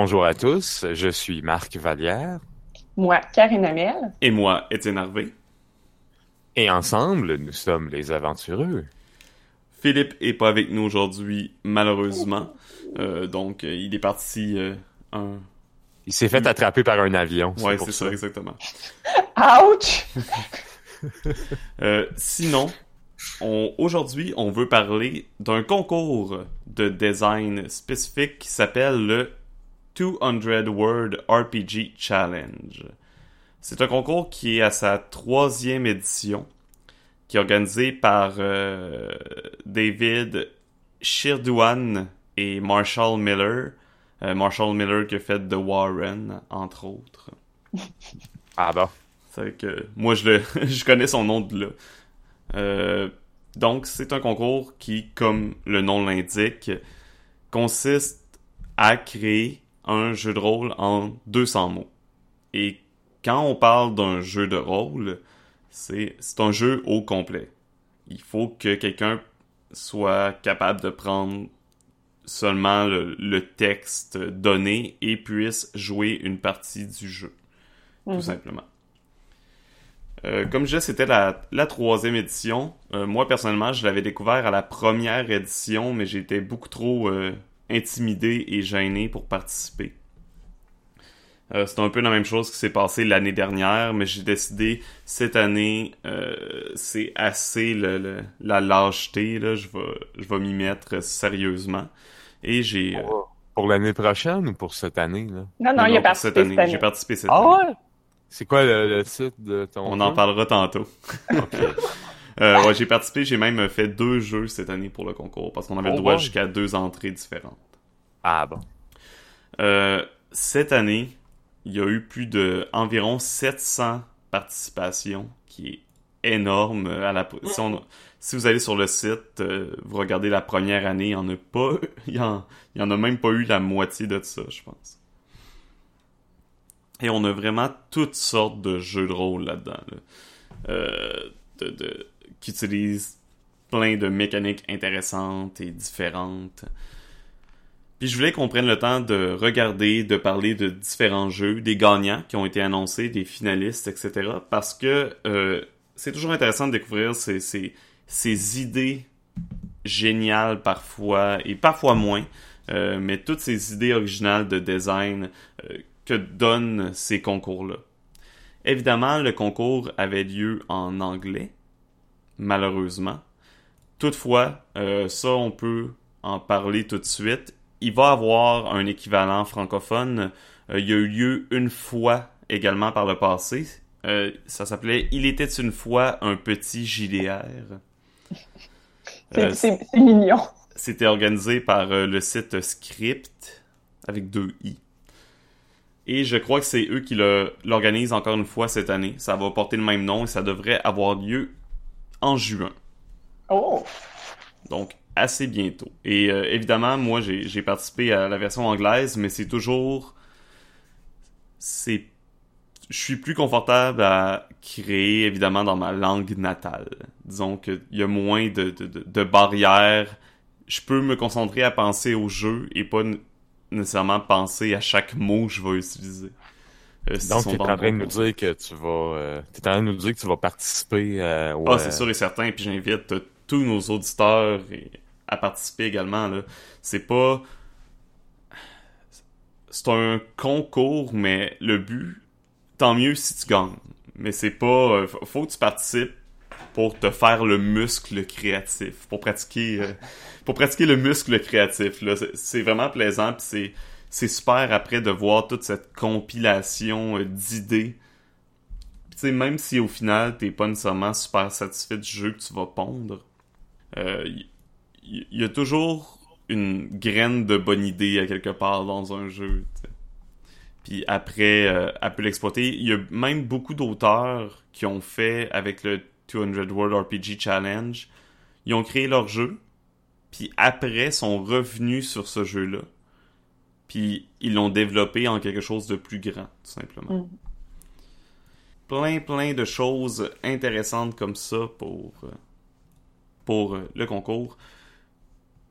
bonjour à tous, je suis Marc Vallière. Moi, Karine Amel. Et moi, Étienne Harvey. Et ensemble, nous sommes les aventureux. Philippe est pas avec nous aujourd'hui, malheureusement. Euh, donc, euh, il est parti euh, un... Il s'est fait attraper par un avion. Ouais, c'est ça. exactement. Ouch! sinon, aujourd'hui, on veut parler d'un concours de design spécifique qui s'appelle le 200 Word RPG Challenge. C'est un concours qui est à sa troisième édition, qui est organisé par euh, David Shirdouan et Marshall Miller. Euh, Marshall Miller qui a fait The Warren, entre autres. Ah bon? C'est que moi, je, le, je connais son nom de là. Euh, donc, c'est un concours qui, comme le nom l'indique, consiste à créer un jeu de rôle en 200 mots. Et quand on parle d'un jeu de rôle, c'est un jeu au complet. Il faut que quelqu'un soit capable de prendre seulement le, texte donné et puisse jouer une partie du jeu. Tout mhm. simplement. Euh, comme je disais, c'était la, troisième édition. Euh, moi, personnellement, je l'avais découvert à la première édition, mais j'étais beaucoup trop euh, intimidé et gêné pour participer. Euh, c'est un peu la même chose qui s'est passé l'année dernière, mais j'ai décidé cette année, euh, c'est assez le, la lâcheté, là, je vais, je vais m'y mettre sérieusement. Et j'ai... Euh, pour, l'année prochaine ou pour cette année? Là? Non, non, il a participé cette année. J'ai participé cette ah année. Ah ouais? C'est quoi le, titre de ton On en parlera tantôt. euh, ouais, j'ai participé, j'ai même fait deux jeux cette année pour le concours, parce qu'on avait le oh, droit jusqu'à deux entrées différentes. Ah bon. Euh, cette année, il y a eu plus de environ 700 participations, qui est énorme. À la, si, vous allez sur le site, euh, vous regardez la première année, il y en a pas, il y en, il y en a même pas eu la moitié de ça, je pense. Et on a vraiment toutes sortes de jeux de rôle là-dedans, euh, de, qui utilisent plein de mécaniques intéressantes et différentes. Puis je voulais qu'on prenne le temps de regarder, de parler de différents jeux, des gagnants qui ont été annoncés, des finalistes, etc. Parce que euh, c'est toujours intéressant de découvrir ces, ces, ces, idées géniales parfois, et parfois moins, euh, mais toutes ces idées originales de design euh, que donnent ces concours-là. Évidemment, le concours avait lieu en anglais, malheureusement. Toutefois, ça, on peut en parler tout de suite il va avoir un équivalent francophone. Euh, il y a eu lieu une fois également par le passé. Euh, ça s'appelait Il était une fois un petit JDR. c'est euh, mignon. C'était organisé par le site Script avec deux i. Et je crois que c'est eux qui l'organisent encore une fois cette année. Ça va porter le même nom et ça devrait avoir lieu en juin. Oh! Donc, assez bientôt. Et euh, évidemment, moi, j'ai participé à la version anglaise, mais c'est toujours... C'est... Je suis plus confortable à créer, évidemment, dans ma langue natale. Disons qu'il y a moins de, de, barrières. Je peux me concentrer à penser au jeu et pas nécessairement penser à chaque mot que je vais utiliser. Euh, Donc, tu es en train de nous dire que tu vas, euh, en train de nous dire que tu vas participer au, Ah, c'est sûr et certain. Puis j'invite tous nos auditeurs à participer également. C'est pas. C'est un concours, mais le but, tant mieux si tu gagnes. Mais c'est pas. Euh, faut que tu participes pour te faire le muscle créatif, pour pratiquer, euh, pour pratiquer le muscle créatif. C'est, vraiment plaisant, puis c'est, super après de voir toute cette compilation euh, d'idées. sais même si au final t'es pas nécessairement super satisfait du jeu que tu vas pondre, il y, a toujours une graine de bonne idée à quelque part dans un jeu. Puis après, euh, elle peut l'exploiter. Il y a même beaucoup d'auteurs qui ont fait avec le 200 World RPG Challenge. Ils ont créé leur jeu, puis après sont revenus sur ce jeu-là. Puis ils l'ont développé en quelque chose de plus grand, tout simplement. Mm. Plein, plein de choses intéressantes comme ça pour, euh, pour euh, le concours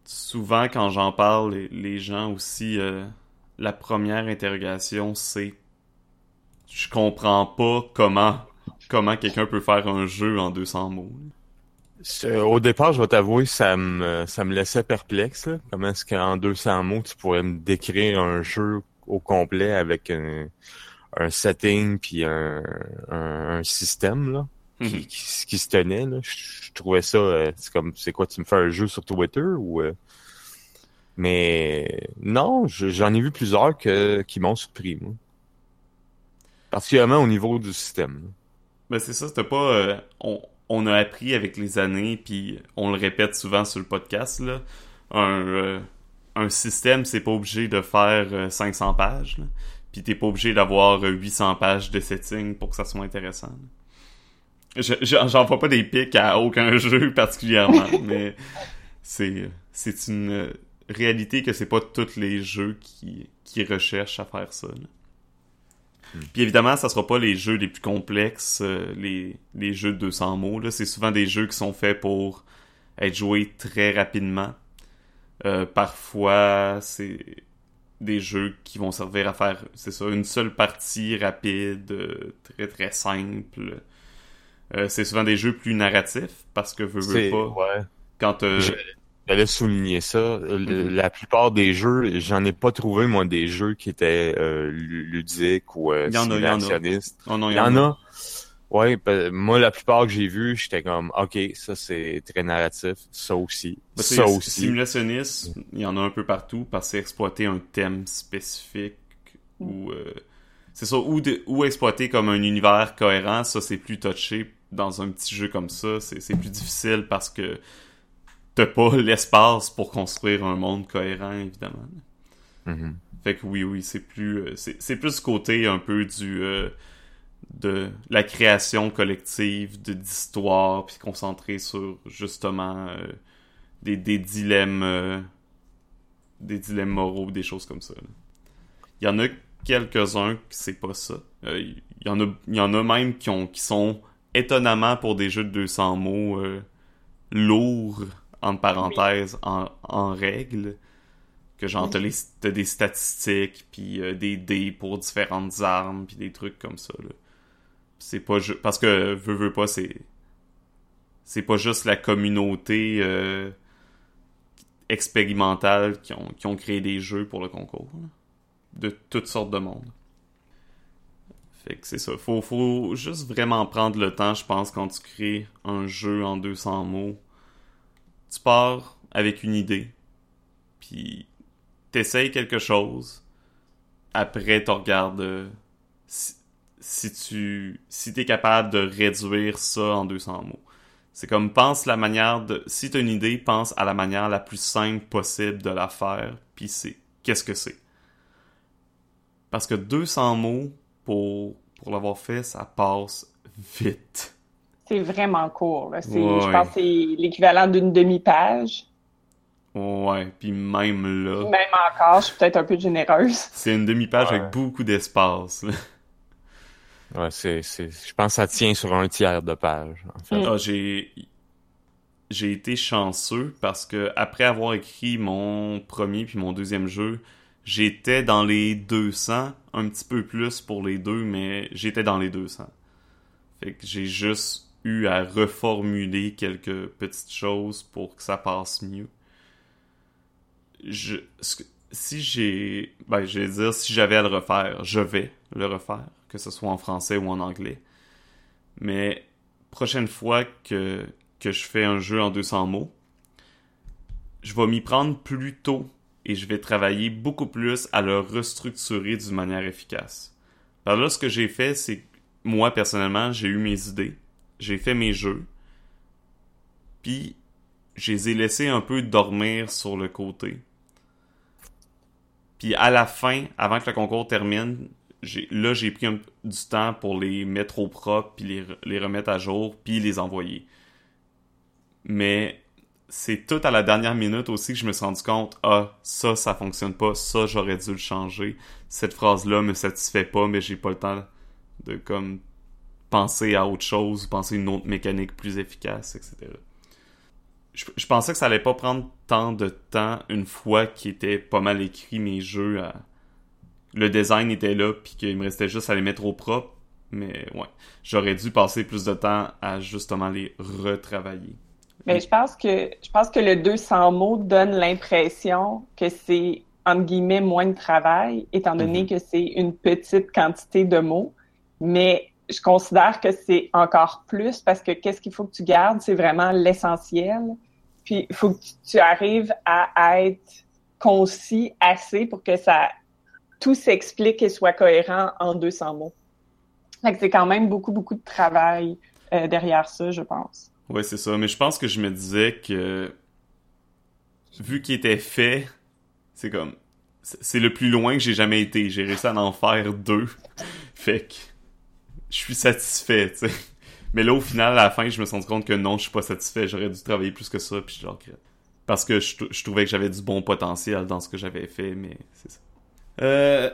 souvent quand j'en parle, les, gens aussi euh, la première interrogation, c'est je comprends pas comment comment quelqu'un peut faire un jeu en 200 mots. Au départ, je vais t'avouer, ça me ça me laissait perplexe. Comment est-ce qu'en 200 mots, tu pourrais me décrire un jeu au complet avec un, un setting puis un, un, système là qui, mhm. qui, se tenait là? Je, trouvais ça euh, c'est comme c'est quoi tu me fais un jeu sur Twitter ou euh? mais non j'en ai vu plusieurs que qui m'ont surpris moi particulièrement au niveau du système ben c'est ça c'était pas euh, on, on a appris avec les années puis on le répète souvent sur le podcast là un un système c'est pas obligé de faire 500 pages là puis t'es pas obligé d'avoir 800 pages de setting pour que ça soit intéressant. J'en vois pas des pics à aucun jeu particulièrement, mais c'est c'est une réalité que c'est pas tous les jeux qui, qui recherchent à faire ça. Hmm. Puis évidemment, ça sera pas les jeux les plus complexes, euh, les, les jeux de 200 mots. C'est souvent des jeux qui sont faits pour être joués très rapidement. Euh, parfois, c'est des jeux qui vont servir à faire, c'est ça, une seule partie rapide, euh, très très simple. Euh, c'est souvent des jeux plus narratifs parce que veux, veux pas. Ouais. Quand euh... J'allais souligner ça. Mhm. La plupart des jeux, j'en ai pas trouvé moi des jeux qui étaient euh, ludiques ou euh, il y en a, il y en a. Oh, non, il y, en a. Ouais, ben, moi, la plupart que j'ai vu, j'étais comme, OK, ça, c'est très narratif. Ça aussi. Ça aussi. Simulationniste, il y en a un peu partout parce que c'est exploiter un thème spécifique ou... Euh, c'est ça, ou, ou exploiter comme un univers cohérent, ça, c'est plus touché dans un petit jeu comme ça. C'est plus difficile parce que t'as pas l'espace pour construire un monde cohérent, évidemment. Mm-hmm. Fait que oui, oui, c'est plus... Euh, c'est plus côté un peu du... Euh, de la création collective d'histoires puis concentrer sur justement euh, des, des dilemmes euh, des dilemmes moraux des choses comme ça il y en a quelques-uns qui c'est pas ça il y en a il y en a même qui ont qui sont étonnamment pour des jeux de 200 mots lourds entre parenthèses en, en règle que genre t'as, des statistiques puis des dés pour différentes armes puis des trucs comme ça c'est pas parce que veux veux pas c'est c'est pas juste la communauté euh, expérimentale qui ont, qui ont créé des jeux pour le concours de toutes sortes de monde. Fait que c'est ça. Faut faut juste vraiment prendre le temps je pense quand tu crées un jeu en 200 mots tu pars avec une idée puis t'essayes quelque chose après tu regardes euh, si tu si es capable de réduire ça en 200 mots. C'est comme pense la manière de si tu as une idée, pense à la manière la plus simple possible de la faire, puis c'est qu'est-ce que c'est? Parce que 200 mots pour pour l'avoir fait, ça passe vite. C'est vraiment court. Là. Je pense que c'est l'équivalent d'une demi-page. Ouais, puis même là. Même encore, je suis peut-être un peu généreuse. C'est une demi-page avec beaucoup d'espace. Ouais, c'est, c'est, je pense que ça tient sur un tiers de page. En fait. Ah, j'ai, j'ai été chanceux parce que après avoir écrit mon premier puis mon deuxième jeu, j'étais dans les 200, un petit peu plus pour les deux, mais j'étais dans les 200. Fait que j'ai juste eu à reformuler quelques petites choses pour que ça passe mieux. Si j'ai, ben, je vais dire, si j'avais à le refaire, je vais le refaire que ce soit en français ou en anglais. Mais prochaine fois que, que je fais un jeu en 200 mots, je vais m'y prendre plus tôt et je vais travailler beaucoup plus à le restructurer d'une manière efficace. Par là, ce que j'ai fait, c'est moi, personnellement, j'ai eu mes idées, j'ai fait mes jeux, puis je les ai laissés un peu dormir sur le côté. Puis à la fin, avant que le concours termine, là, j'ai pris du temps pour les mettre au propre, puis les, remettre à jour, puis les envoyer. Mais c'est tout à la dernière minute aussi que je me suis rendu compte, ah, ça, ça fonctionne pas, ça, j'aurais dû le changer. Cette phrase-là me satisfait pas, mais j'ai pas le temps de, comme, penser à autre chose, penser à une autre mécanique plus efficace, etc. Je, je pensais que ça allait pas prendre tant de temps une fois qu'il était pas mal écrit mes jeux à, le design était là, puis qu'il me restait juste à les mettre au propre. Mais ouais, j'aurais dû passer plus de temps à justement les retravailler. Mais je pense que je pense que le 200 mots donne l'impression que c'est entre guillemets moins de travail, étant donné mm-hmm. que c'est une petite quantité de mots. Mais je considère que c'est encore plus parce que qu'est-ce qu'il faut que tu gardes, c'est vraiment l'essentiel. Puis il faut que tu arrives à être concis assez pour que ça tout s'explique et soit cohérent en 200 mots. c'est quand même beaucoup, beaucoup de travail euh, derrière ça, je pense. Oui, c'est ça. Mais je pense que je me disais que vu qu'il était fait, c'est comme c'est le plus loin que j'ai jamais été. J'ai réussi à en faire deux. fait que je suis satisfait, tu sais. Mais là, au final, à la fin, je me suis rendu compte que non, je suis pas satisfait. J'aurais dû travailler plus que ça, puis je. Parce que je, je trouvais que j'avais du bon potentiel dans ce que j'avais fait, mais c'est ça. Euh,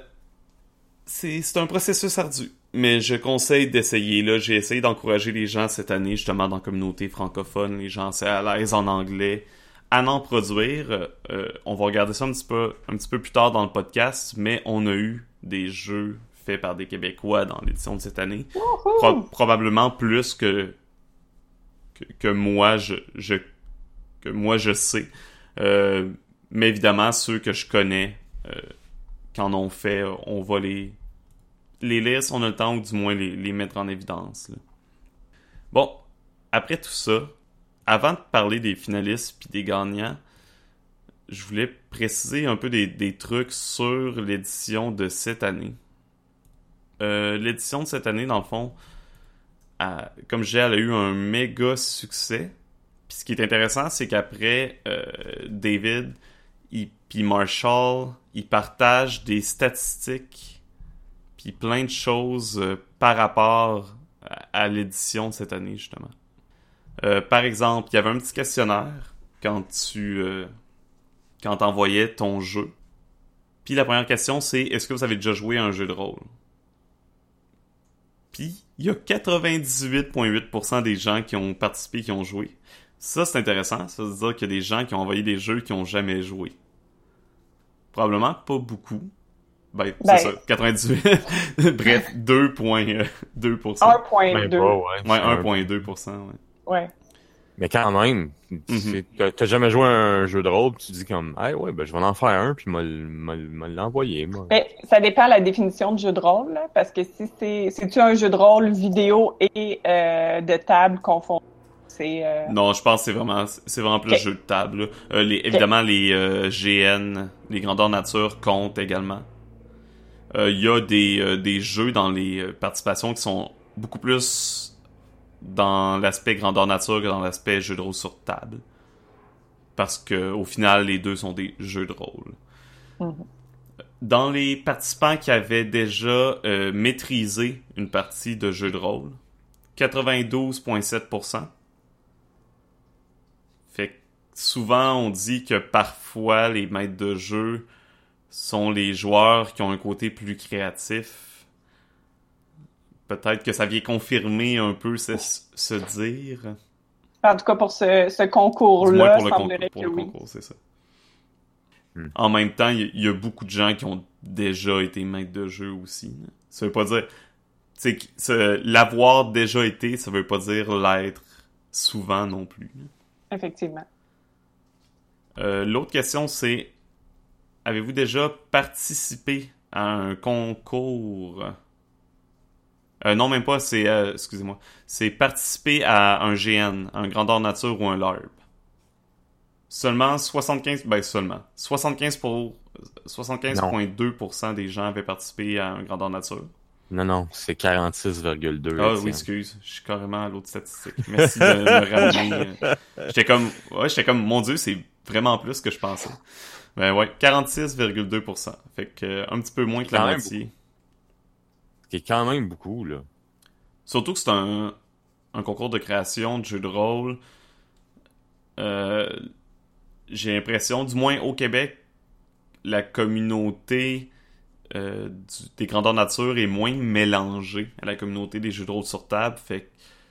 c'est un processus ardu, mais je conseille d'essayer. Là, j'ai essayé d'encourager les gens cette année, justement, dans la communauté francophone, les gens c'est à l'aise en anglais, à en produire. Euh, on va regarder ça un petit peu, un petit peu plus tard dans le podcast, mais on a eu des jeux faits par des Québécois dans l'édition de cette année, probablement plus que, que, moi je, je que moi je sais. Euh, mais évidemment, ceux que je connais euh, qu'en ont fait, on va les, les lire si on a le temps ou du moins les, mettre en évidence. Bon, après tout ça, avant de parler des finalistes puis des gagnants, je voulais préciser un peu des, trucs sur l'édition de cette année. Euh, l'édition de cette année, dans le fond, comme je disais, elle a eu un méga succès. Puis ce qui est intéressant, c'est qu'après, euh, David et puis Marshall, ils partagent des statistiques puis plein de choses euh, par rapport à, l'édition de cette année, justement. Par exemple, il y avait un petit questionnaire quand tu quand envoyais ton jeu. Puis la première question, c'est est-ce que vous avez déjà joué un jeu de rôle? Puis il y a 98,8% des gens qui ont participé qui ont joué. Ça, c'est intéressant. Ça veut dire qu'il y a des gens qui ont envoyé des jeux qui ont jamais joué. Probablement pas beaucoup. Ben, c'est ben. ça, 98. Bref, 2,2%. 1,2%. Ben, ouais, 1,2%. Ouais. ouais. Mais quand même, mm t'as jamais joué à un jeu de rôle, tu dis comme, ah ouais, ben je vais en faire un, puis me l'envoyer, moi. Mais ça dépend de la définition de jeu de rôle, parce que si c'est, c'est-tu un jeu de rôle vidéo et euh, de table confondus? Euh, non, je pense que c'est vraiment, c'est vraiment plus jeu de table. Euh, les, évidemment, les euh, GN, les grandeurs nature comptent également. Il y a des, des jeux dans les participations qui sont beaucoup plus dans l'aspect grandeur nature que dans l'aspect jeu de rôle sur table. Parce que au final, les deux sont des jeux de rôle. Mm-hmm. Dans les participants qui avaient déjà maîtrisé une partie de jeu de rôle, 92,7% fait souvent, on dit que parfois, les maîtres de jeu sont les joueurs qui ont un côté plus créatif. Peut-être que ça vient confirmer un peu ce, se dire. En tout cas, pour ce, concours-là, pour le, pour le concours, c'est ça. Hmm. En même temps, il y, a beaucoup de gens qui ont déjà été maîtres de jeu aussi. Ça veut pas dire... L'avoir déjà été, ça veut pas dire l'être souvent non plus. Effectivement. Euh, l'autre question, c'est avez-vous déjà participé à un concours? Euh, Non, même pas, c'est. Euh, excusez-moi. C'est participer à un GN, un grandeur nature ou un LARP. Seulement 75. Ben, seulement. 75 pour. 75,2% des gens avaient participé à un grandeur nature. Non, non, c'est 46,2. Ah oui, excuse. Je suis carrément à l'autre statistique. Merci de me ramener. J'étais comme, ouais, j'étais comme, mon dieu, c'est vraiment plus que je pensais. Ben ouais, 46,2%. Fait que, un petit peu moins que la moitié. Qui est quand même beaucoup, là. Surtout que c'est un, un concours de création de jeux de rôle. Euh, j'ai l'impression, du moins au Québec, la communauté euh, des grandeurs nature est moins mélangée à la communauté des jeux de rôle sur table. Fait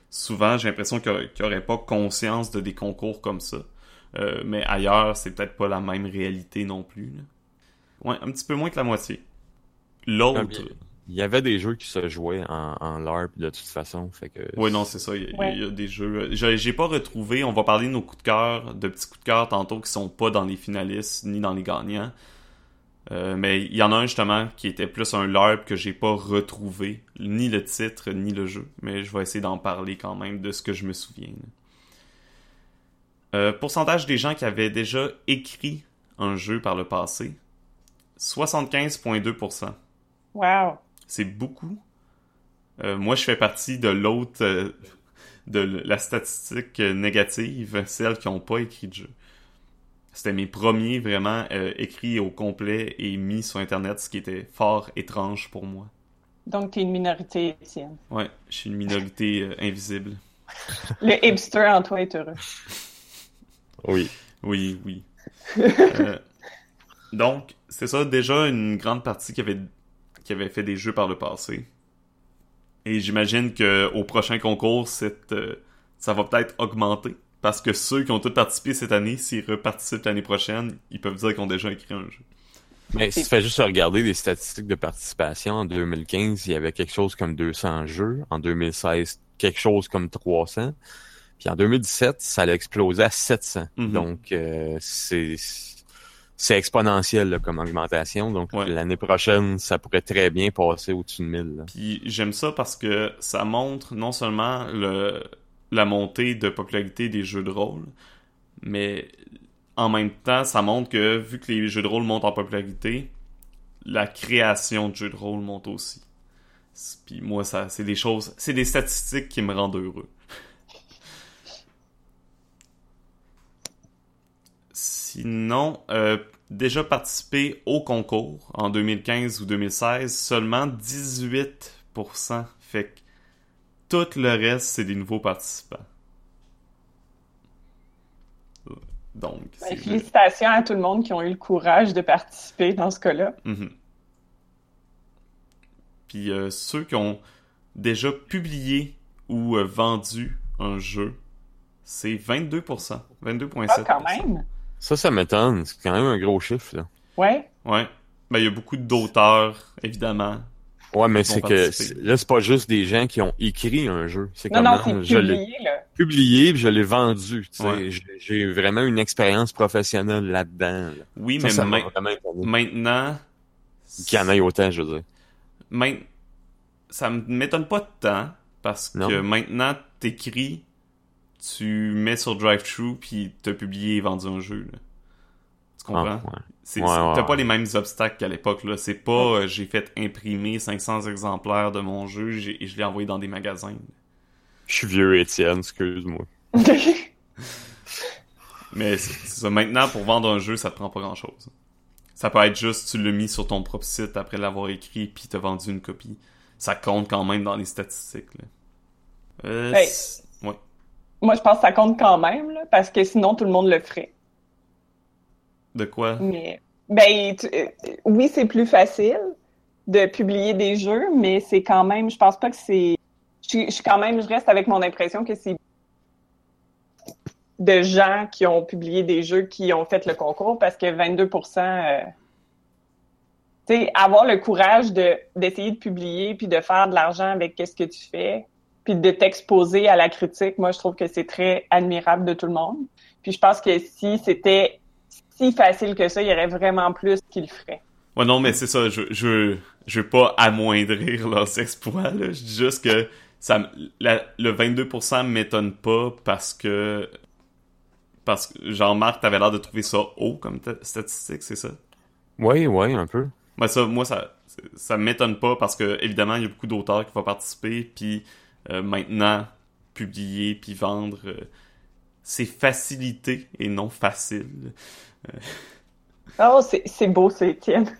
souvent, j'ai l'impression qu'il n'y aurait pas conscience de des concours comme ça. Euh, mais ailleurs, c'est peut-être pas la même réalité non plus. Ouais, un petit peu moins que la moitié. l'autre. Il y avait des jeux qui se jouaient en, en LARP de toute façon, fait que. Oui, non, c'est ça. Il y, a, il Ouais. y a des jeux. J'ai j'ai pas retrouvé. On va parler de nos coups de cœur, de petits coups de cœur tantôt qui sont pas dans les finalistes ni dans les gagnants. Euh, mais il y en a un justement qui était plus un LARP que j'ai pas retrouvé, ni le titre ni le jeu. Mais je vais essayer d'en parler quand même de ce que je me souviens. Euh, pourcentage des gens qui avaient déjà écrit un jeu par le passé 75,2%. Wow. C'est beaucoup. Euh, moi, je fais partie de l'autre, euh, de la statistique négative, celles qui n'ont pas écrit de jeu. C'était mes premiers vraiment euh, écrits au complet et mis sur Internet, ce qui était fort étrange pour moi. Donc, t'es une minorité, Étienne. Ouais, je suis une minorité euh, invisible. Le hipster en toi est heureux. Oui. Oui, oui. Euh, donc, c'est ça, déjà une grande partie qui avait, qui avait fait des jeux par le passé. Et j'imagine que au prochain concours, cette, euh, ça va peut-être augmenter. Parce que ceux qui ont tous participé cette année, s'ils reparticipent l'année prochaine, ils peuvent dire qu'ils ont déjà écrit un jeu. Mais si tu fais juste regarder les statistiques de participation, en 2015, il y avait quelque chose comme 200 jeux. En 2016, quelque chose comme 300. Puis en 2017, ça a explosé à 700. Mhm. Donc, euh, c'est c'est exponentiel là, comme augmentation. Donc, Ouais. l'année prochaine, ça pourrait très bien passer au-dessus de 1000. là. Puis j'aime ça parce que ça montre non seulement le, la montée de popularité des jeux de rôle, mais en même temps, ça montre que vu que les jeux de rôle montent en popularité, la création de jeux de rôle monte aussi. Puis moi, ça, c'est des choses, c'est des statistiques qui me rendent heureux. Sinon, euh, déjà participé au concours en 2015 ou 2016, seulement 18%. Fait que tout le reste, c'est des nouveaux participants. Donc, Ben, félicitations à tout le monde qui ont eu le courage de participer dans ce cas-là. Mhm. Puis euh, ceux qui ont déjà publié ou euh, vendu un jeu, c'est 22%. 22,7%. Ah, quand même? Ça, ça m'étonne. C'est quand même un gros chiffre. Là. Ouais. Ouais. Ben, il y a beaucoup d'auteurs, évidemment. Ouais, mais c'est que là, c'est pas juste des gens qui ont écrit un jeu. C'est Non, comme non, c'est publié, là. publié puis je l'ai vendu. Ouais. J'ai- vraiment une expérience professionnelle là-dedans. là. Oui, Ça, mais ça m'a maintenant... Qu'il y en ait autant, je veux dire. Main- Ça m'étonne pas de tant, parce que maintenant, t'écris, tu mets sur DriveThru, puis t'as publié et vendu un jeu. là. Tu comprends? Ah, ouais. C'est- Ouais, c'est- ouais, T'as ouais. pas les mêmes obstacles qu'à l'époque, là. C'est pas euh, j'ai fait imprimer 500 exemplaires de mon jeu j'ai- et je l'ai envoyé dans des magasins. Je suis vieux, Étienne, excuse-moi. Mais ça. Maintenant, pour vendre un jeu, ça te prend pas grand chose. Ça peut être juste, tu l'as mis sur ton propre site après l'avoir écrit puis t'as vendu une copie. Ça compte quand même dans les statistiques, là. Euh, Hey. Moi, je pense que ça compte quand même, là, parce que sinon, tout le monde le ferait. De quoi? Mais, ben, tu- euh, oui, c'est plus facile de publier des jeux, mais c'est quand même, je pense pas que c'est, je, suis- je quand même, je reste avec mon impression que c'est de gens qui ont publié des jeux qui ont fait le concours parce que 22% euh, tu sais, avoir le courage de d'essayer de publier puis de faire de l'argent avec qu'est-ce que tu fais puis de t'exposer à la critique, moi je trouve que c'est très admirable de tout le monde. Puis je pense que si c'était si facile que ça, il y aurait vraiment plus qui le feraient. Ouais, non, mais c'est ça, je, je, je veux pas amoindrir leurs exploits, là. Je dis juste que ça, la- le 22% m'étonne pas parce que, parce que, Jean-Marc, t'avais l'air de trouver ça haut comme ta- statistique, c'est ça? Oui, oui, un peu. Moi, ça, moi, ça, ça m'étonne pas parce que, évidemment, il y a beaucoup d'auteurs qui vont participer, puis maintenant, publier puis vendre, euh, c'est facilité et non facile. Oh, c'est beau, c'est Étienne.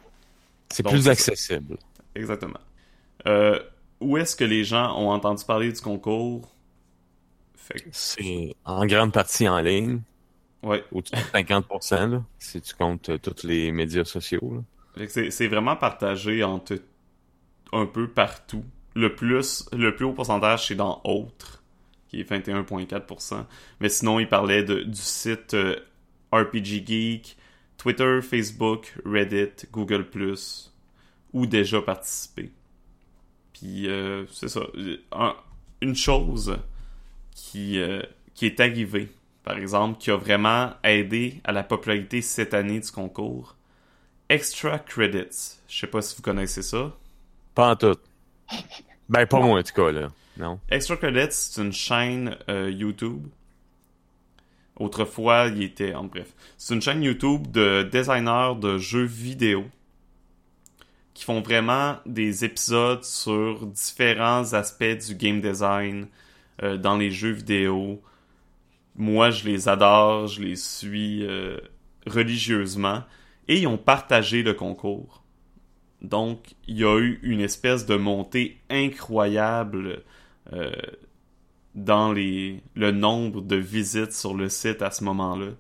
C'est plus accessible. Exactement. Euh, où est-ce que les gens ont entendu parler du concours? Que, C'est en grande partie en ligne, ouais. au-dessus de 50%, là, si tu comptes euh, tous les médias sociaux. c'est, c'est vraiment partagé entre un peu partout. Le plus, le plus haut pourcentage, c'est dans Autres, qui est 21,4%. Mais sinon, il parlait de, du site euh, RPG Geek, Twitter, Facebook, Reddit, Google+, ou déjà participé. Puis euh, c'est ça. une chose qui, euh, qui est arrivée, par exemple, qui a vraiment aidé à la popularité cette année du concours, Extra Credits. Je sais pas si vous connaissez ça. Pas en tout. Ben, pas moi, en tout cas, là. Non. Extra Credits, c'est une chaîne euh, YouTube. Autrefois, il était... En bref. C'est une chaîne YouTube de designers de jeux vidéo qui font vraiment des épisodes sur différents aspects du game design euh, dans les jeux vidéo. Moi, je les adore, je les suis euh, religieusement. Et ils ont partagé le concours. Donc, il y a eu une espèce de montée incroyable euh, dans les, le nombre de visites sur le site à ce moment-là.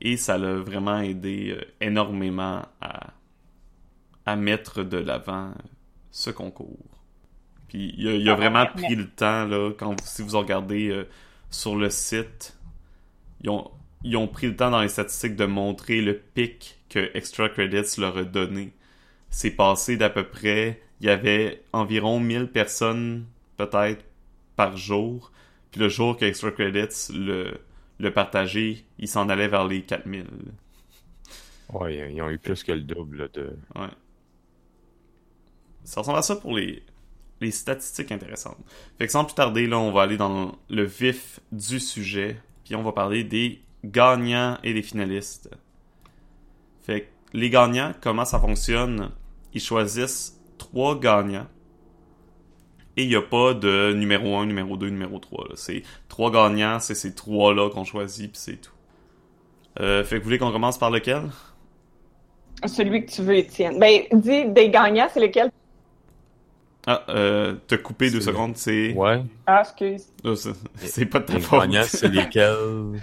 Et ça l'a vraiment aidé énormément à, à mettre de l'avant ce concours. Puis il a, a ah, vraiment pris le temps, là, quand si vous regardez euh, sur le site, ils ont, ils ont pris le temps dans les statistiques de montrer le pic que Extra Credits leur a donné. C'est passé d'à peu près, il y avait environ 1000 personnes peut-être par jour. Puis le jour que Extra Credits le, le partageait, il s'en allait vers les 4000. Ouais, ils ont eu plus que le double de. Ouais. Ça ressemble à ça pour les, les statistiques intéressantes. Fait que sans plus tarder, là, on va aller dans le vif du sujet, puis on va parler des gagnants et des finalistes. Fait que les gagnants, comment ça fonctionne? Ils choisissent trois gagnants. Et il n'y a pas de numéro 1, numéro 2, numéro 3. C'est trois gagnants, c'est ces trois-là qu'on choisit, puis c'est tout. Euh, fait que vous voulez qu'on commence par lequel? Celui que tu veux, Étienne. Ben, dis des gagnants, c'est lequel? Ah, euh, te couper deux secondes, c'est. Ouais. Ah, excuse. Oh, c'est pas de ta faute. c'est lesquels?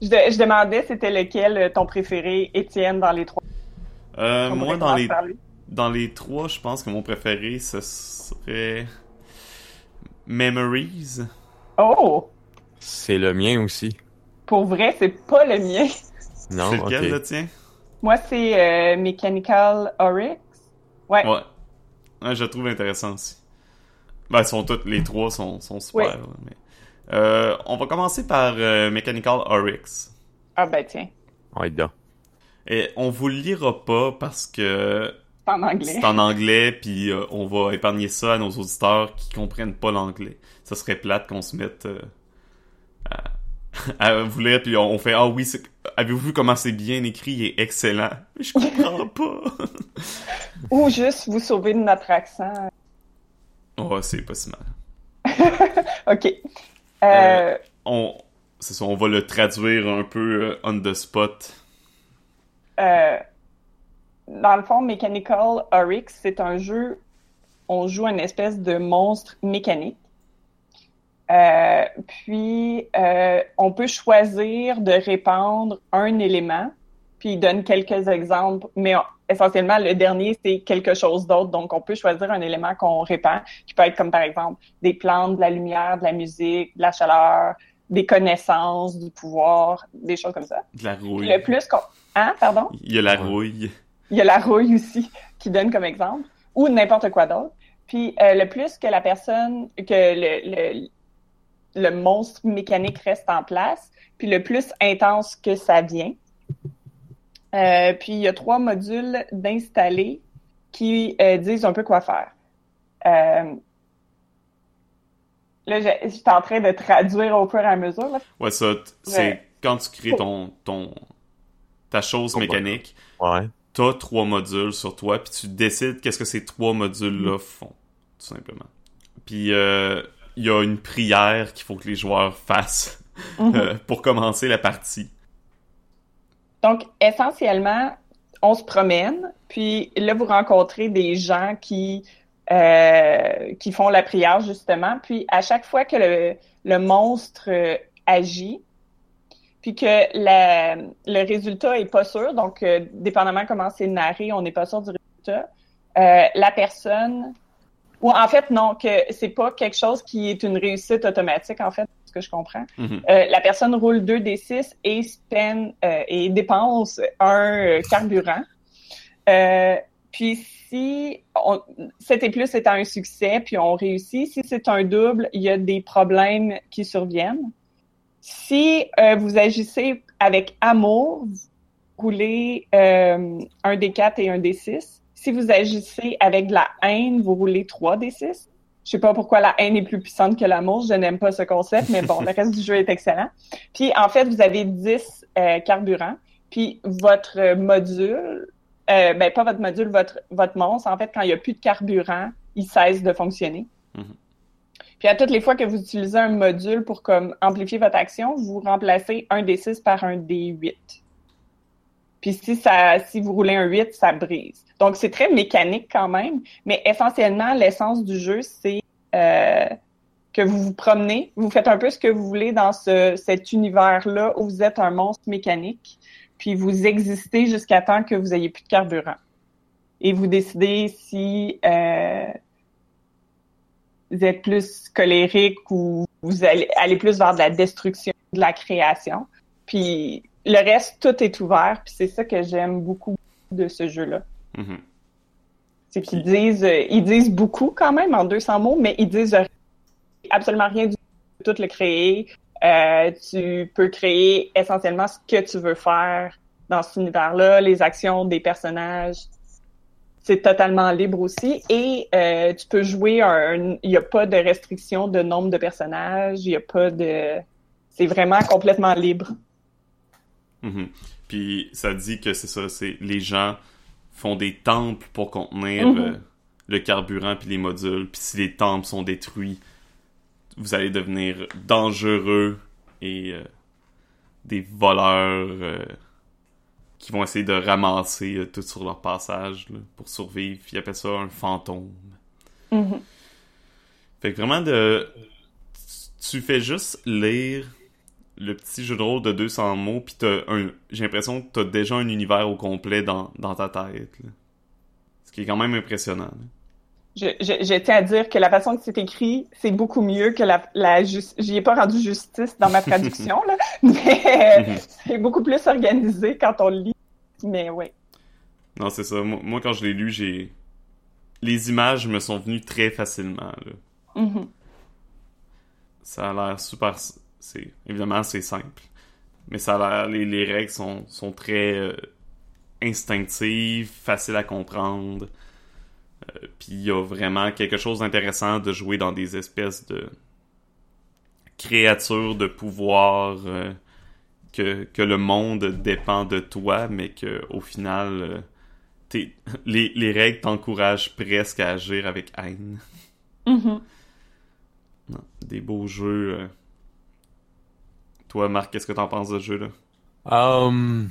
Je, je, demandais c'était lequel euh, ton préféré, Étienne, dans les trois? Euh, moi, dans les, dans les trois, je pense que mon préféré, ce serait. Memories. Oh! C'est le mien aussi. Pour vrai, c'est pas le mien. Non, C'est lequel, le tien? Moi, c'est euh, Mechanical Oryx. Ouais. Ouais. Ouais, je trouve intéressant aussi. Ben, sont toutes, les trois sont, sont super. Euh, on va commencer par euh, Mechanical Oryx. Ah ben tiens. Ouais, dedans. Et on vous le lira pas parce que c'est en anglais. C'est en anglais, puis euh, on va épargner ça à nos auditeurs qui comprennent pas l'anglais. Ça serait plate qu'on se mette à, à, vous lire, puis on, fait ah oui, avez-vous vu comment c'est bien écrit, est excellent. Je comprends pas. Ou juste vous sauver de notre accent. Oh, c'est pas si mal. ok. Euh... Euh, on, c'est ça, on va le traduire un peu euh, on the spot. Euh, dans le fond, Mechanical Oryx, c'est un jeu. On joue une espèce de monstre mécanique. puis, on peut choisir de répandre un élément. Puis, il donne quelques exemples, mais essentiellement, le dernier, c'est quelque chose d'autre. Donc, on peut choisir un élément qu'on répand, qui peut être comme, par exemple, des plantes, de la lumière, de la musique, de la chaleur, des connaissances, du pouvoir, des choses comme ça. De la rouille. Le plus qu'on... Hein, pardon? Il y a la rouille. Il y a la rouille aussi, qui donne comme exemple, ou n'importe quoi d'autre. Puis, euh, le plus que la personne, que le, le, le monstre mécanique reste en place, puis le plus intense que ça vient, euh, puis il y a trois modules d'installer qui euh, disent un peu quoi faire. Euh, là, je suis en train de traduire au fur et à mesure. Là. Ouais, ça, c'est quand tu crées ton, ton ta chose mécanique. Ouais. T'as trois modules sur toi, puis tu décides qu'est-ce que ces trois modules-là mm. font, tout simplement. Puis il y a une prière qu'il faut que les joueurs fassent mm-hmm. pour commencer la partie. Donc, essentiellement, on se promène, puis là, vous rencontrez des gens qui, euh, qui font la prière, justement. Puis, à chaque fois que le, le monstre euh, agit, puis que la, le résultat est pas sûr, donc, euh, dépendamment comment c'est narré, on n'est pas sûr du résultat, euh, la personne... Ou en fait, non, que c'est pas quelque chose qui est une réussite automatique, en fait ce que je comprends. Mhm. Euh, la personne roule 2 d 6 et spend euh, et dépense un euh, carburant. Puis si on, 7 et plus étant un succès, puis on réussit, si c'est un double, il y a des problèmes qui surviennent. Si euh, vous agissez avec amour, vous roulez euh, un des 4 et un des 6. Si vous agissez avec de la haine, vous roulez 3 des 6. Je sais pas pourquoi la haine est plus puissante que l'amour. Je n'aime pas ce concept, mais bon, le reste du jeu est excellent. Puis en fait, vous avez 10 euh, carburants. Puis votre module, euh, ben pas votre module, votre votre monstre, en fait, quand il n'y a plus de carburant, il cesse de fonctionner. Mhm. Puis à toutes les fois que vous utilisez un module pour comme amplifier votre action, vous remplacez un des 6 par un des 8. Puis si ça si vous roulez un 8, ça brise. Donc c'est très mécanique quand même, mais essentiellement l'essence du jeu c'est euh, que vous vous promenez, vous faites un peu ce que vous voulez dans ce, cet univers-là où vous êtes un monstre mécanique, puis vous existez jusqu'à temps que vous ayez plus de carburant. Et vous décidez si euh, vous êtes plus colérique ou vous allez, allez plus vers de la destruction, de la création. Puis le reste, tout est ouvert, puis c'est ça que j'aime beaucoup de ce jeu-là. Mhm. C'est qu'ils disent, euh, ils disent beaucoup quand même en 200 mots, mais ils disent absolument rien du tout, tout le créer. Euh, tu peux créer essentiellement ce que tu veux faire dans cet univers-là, les actions des personnages. C'est totalement libre aussi. Et euh, tu peux jouer un. Il n'y a pas de restriction de nombre de personnages. Il n'y a pas de. C'est vraiment complètement libre. Mhm. Puis ça dit que c'est ça, c'est les gens font des temples pour contenir Mhm. euh, le carburant puis les modules. Puis si les temples sont détruits, vous allez devenir dangereux et euh, des voleurs euh, qui vont essayer de ramasser euh, tout sur leur passage là, pour survivre. Ils appellent ça un fantôme. Mhm. Fait que vraiment de tu fais juste lire le petit jeu de rôle de 200 mots puis t'as un j'ai l'impression que t'as déjà un univers au complet dans, dans ta tête. là. Ce qui est quand même impressionnant. là. Je, je, je tiens à dire que la façon que c'est écrit, c'est beaucoup mieux que la, la j'y ai pas rendu justice dans ma traduction, là, mais Mhm. c'est beaucoup plus organisé quand on le lit. Mais oui. Non, c'est ça. Moi, moi, quand je l'ai lu, j'ai les images me sont venues très facilement. là. Mhm. Ça a l'air super c'est évidemment c'est simple. Mais ça a l'air les, les règles sont sont très euh, instinctives, faciles à comprendre. Euh, Puis il y a vraiment quelque chose d'intéressant de jouer dans des espèces de créatures de pouvoir euh, que, que le monde dépend de toi, mais que au final euh, t'es- les, les règles t'encouragent presque à agir avec haine. Mhm. Non, des beaux jeux. euh. Toi, Marc, qu'est-ce que t'en penses de ce jeu-là? Um,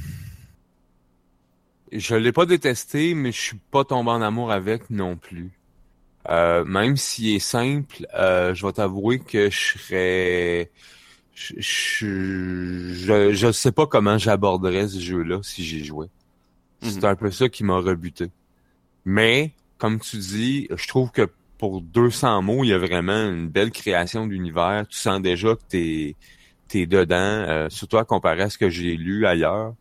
je l'ai pas détesté, mais je suis pas tombé en amour avec non plus. Euh, même s'il est simple, euh, je vais t'avouer que je serais, je, je, je, je sais pas comment j'aborderais ce jeu-là si j'y jouais. C'est Mhm. un peu ça qui m'a rebuté. Mais, comme tu dis, je trouve que pour 200 mots, il y a vraiment une belle création d'univers. Tu sens déjà que t'es t'es dedans, euh, surtout à comparer à ce que j'ai lu ailleurs.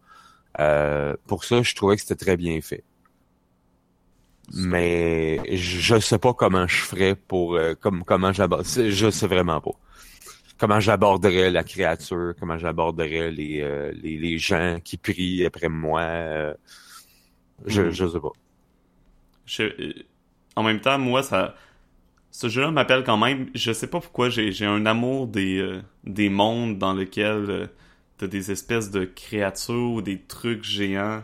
Euh, pour ça, je trouvais que c'était très bien fait. Mais je, sais pas comment je ferais pour euh, comme comment j'aborde. Je sais vraiment pas. Comment j'aborderais la créature, comment j'aborderais les, euh, les les gens qui prient après moi. euh, je je sais pas. Je- en même temps, moi, ça, ce jeu-là m'appelle quand même. Je sais pas pourquoi j'ai un amour des euh, des mondes dans lesquels t'as des espèces de créatures ou des trucs géants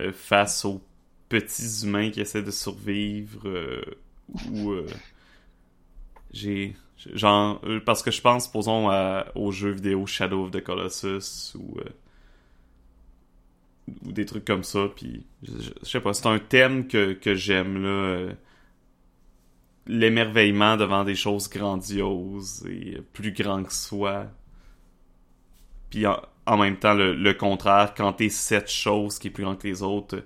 euh, face aux petits humains qui essaient de survivre euh, ou euh, j'ai genre parce que je pense posons à, aux jeux vidéo Shadow of the Colossus ou ou des trucs comme ça puis je, sais pas c'est un thème que, que j'aime là l'émerveillement devant des choses grandioses et plus grand que soi. Puis en, en même temps le, le contraire quand t'es cette chose qui est plus grand que les autres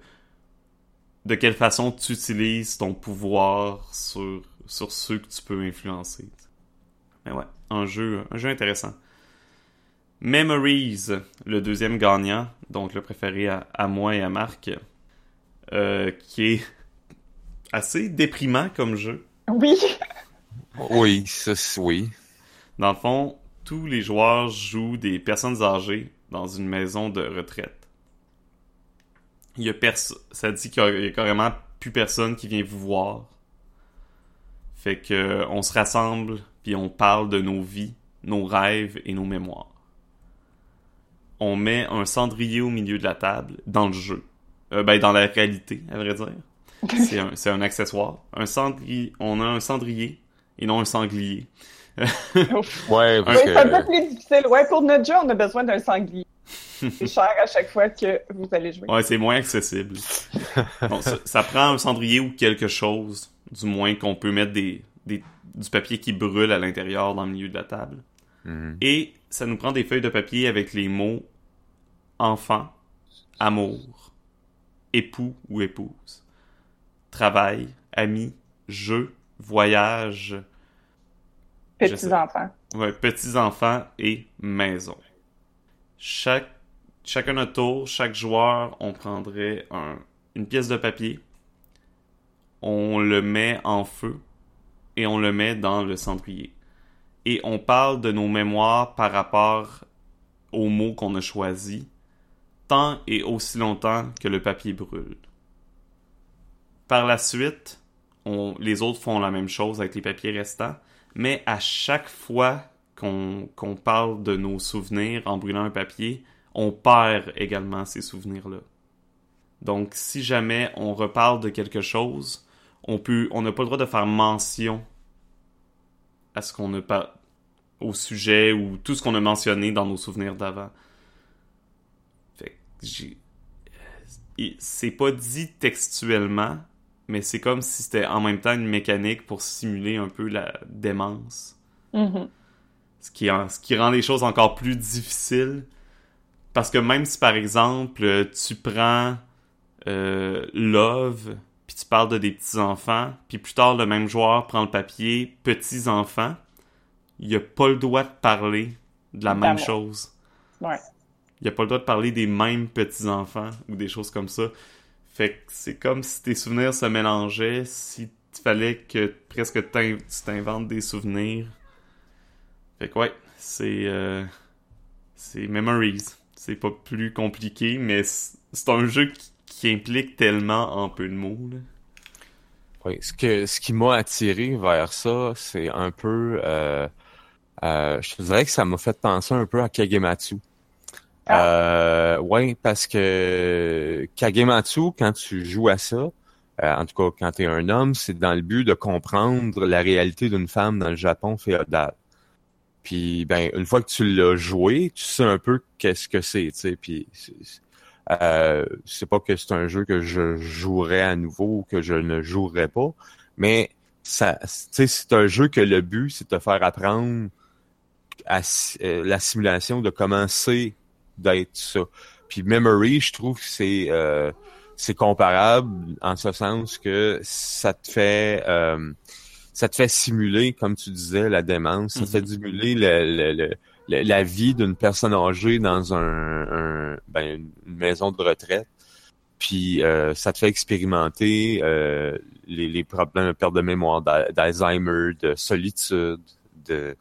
de quelle façon tu utilises ton pouvoir sur sur ceux que tu peux influencer? Mais ouais un jeu un jeu intéressant Memories, le deuxième gagnant, donc le préféré à, à moi et à Marc, euh, qui est assez déprimant comme jeu. Oui. Oui, ça, c'est- oui. Dans le fond, tous les joueurs jouent des personnes âgées dans une maison de retraite. Il y a ça dit qu'il y y a carrément plus personne qui vient vous voir. Fait que on se rassemble puis on parle de nos vies, nos rêves et nos mémoires. On met un cendrier au milieu de la table dans le jeu. Euh, ben dans la réalité, à vrai dire. C'est un, c'est un accessoire. Un cendrier, on a un cendrier et non un sanglier. Ouais, c'est un peu plus difficile. Ouais, pour notre jeu, on a besoin d'un sanglier. C'est cher à chaque fois que vous allez jouer. Ouais, c'est moins accessible. Bon, ça, ça prend un cendrier ou quelque chose, du moins qu'on peut mettre des, des- du papier qui brûle à l'intérieur dans le milieu de la table. Mhm. Et ça nous prend des feuilles de papier avec les mots enfant, amour, époux ou épouse, travail, ami, jeu, voyage, je sais. Petits enfants. Ouais, petits-enfants et maison. Chaque, chacun notre tour, chaque joueur, on prendrait un, une pièce de papier, on le met en feu et on le met dans le cendrier. Et on parle de nos mémoires par rapport aux mots qu'on a choisis, tant et aussi longtemps que le papier brûle. Par la suite, on, les autres font la même chose avec les papiers restants, mais à chaque fois qu'on parle de nos souvenirs en brûlant un papier, on perd également ces souvenirs-là. Donc, si jamais on reparle de quelque chose, on peut, on n'a pas le droit de faire mention à ce qu'on a pas, au sujet ou tout ce qu'on a mentionné dans nos souvenirs d'avant. Et c'est pas dit textuellement, mais c'est comme si c'était en même temps une mécanique pour simuler un peu la démence. Mhm. Ce qui, en- ce qui rend les choses encore plus difficiles. Parce que même si, par exemple, tu prends euh, Love, puis tu parles de des petits-enfants, puis plus tard, le même joueur prend le papier petits-enfants, il a pas le droit de parler de la même chose. Ouais. Il a pas le droit de parler des mêmes petits-enfants ou des choses comme ça. Fait que c'est comme si tes souvenirs se mélangeaient, si fallait que presque tu t'inventes des souvenirs. Fait que ouais, c'est euh, c'est Memories. C'est pas plus compliqué, mais c'est un jeu qui, qui implique tellement en peu de mots. Là. Oui, ce que ce qui m'a attiré vers ça, c'est un peu euh, euh, je te dirais que ça m'a fait penser un peu à Kagematsu. Euh, ouais, parce que Kagematsu, quand tu joues à ça, euh, en tout cas quand tu es un homme, c'est dans le but de comprendre la réalité d'une femme dans le Japon féodal. Puis ben une fois que tu l'as joué, tu sais un peu qu'est-ce que c'est, tu sais. Puis euh, c'est pas que c'est un jeu que je jouerais à nouveau ou que je ne jouerais pas, mais ça, c'est un jeu que le but c'est de te faire apprendre à, euh, la simulation de comment c'est d'être ça. Puis Memory, je trouve que c'est euh, c'est comparable en ce sens que ça te fait euh, ça te fait simuler, comme tu disais, la démence, ça te fait simuler le, le- le- le- la vie d'une personne âgée dans un, un- ben, une maison de retraite. Puis euh, ça te fait expérimenter euh, les, les problèmes de perte de mémoire, d'Al- d'Alzheimer, de solitude, de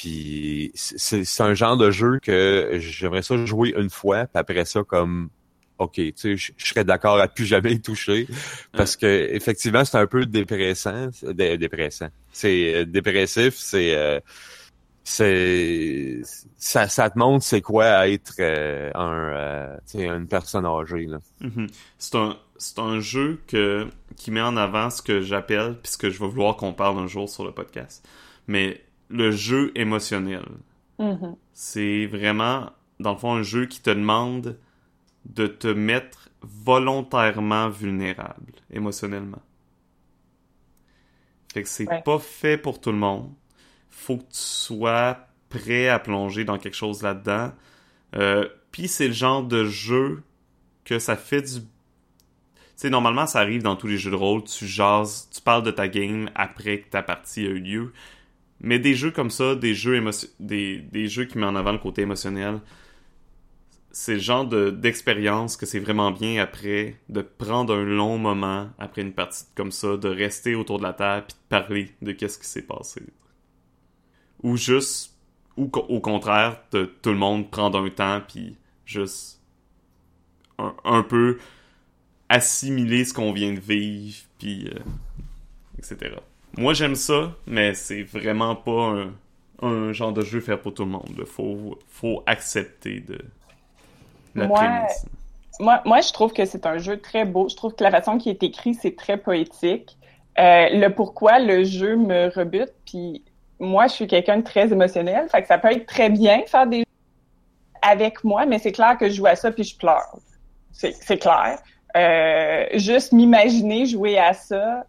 puis c'est c'est un genre de jeu que j'aimerais ça jouer une fois, puis après ça comme OK, tu sais, je je serais d'accord à plus jamais y toucher parce que effectivement, c'est un peu dépressant, dé- dépressant. C'est euh, dépressif, c'est euh, c'est ça ça te montre c'est quoi être euh, un euh, tu sais une personne âgée là. Mhm. C'est un, c'est un jeu que, qui met en avant ce que j'appelle, puis ce que je vais vouloir qu'on parle un jour sur le podcast. Mais le jeu émotionnel. Mhm. C'est vraiment, dans le fond, un jeu qui te demande de te mettre volontairement vulnérable émotionnellement. Fait que c'est Ouais. pas fait pour tout le monde. Faut que tu sois prêt à plonger dans quelque chose là-dedans. Euh, Puis c'est le genre de jeu que ça fait du... Tu sais, normalement, ça arrive dans tous les jeux de rôle. Tu jases, tu parles de ta game après que ta partie a eu lieu. Mais des jeux comme ça, des jeux, des, des jeux qui mettent en avant le côté émotionnel, c'est le genre de d'expérience que c'est vraiment bien après de prendre un long moment après une partie comme ça, de rester autour de la table puis de parler de qu'est-ce qui s'est passé. Ou juste ou au contraire de tout le monde prendre un temps puis juste un, un peu assimiler ce qu'on vient de vivre puis euh, etc. Moi j'aime ça, mais c'est vraiment pas un, un genre de jeu fait pour tout le monde. Faut faut accepter de la Moi, prémisse. Moi, moi, je trouve que c'est un jeu très beau. Je trouve que la façon qui est écrit, c'est très poétique. Euh, le pourquoi le jeu me rebute, puis moi, je suis quelqu'un de très émotionnel, fait que ça peut être très bien faire des jeux avec moi, mais c'est clair que je joue à ça puis je pleure. C'est c'est clair. Euh, juste m'imaginer jouer à ça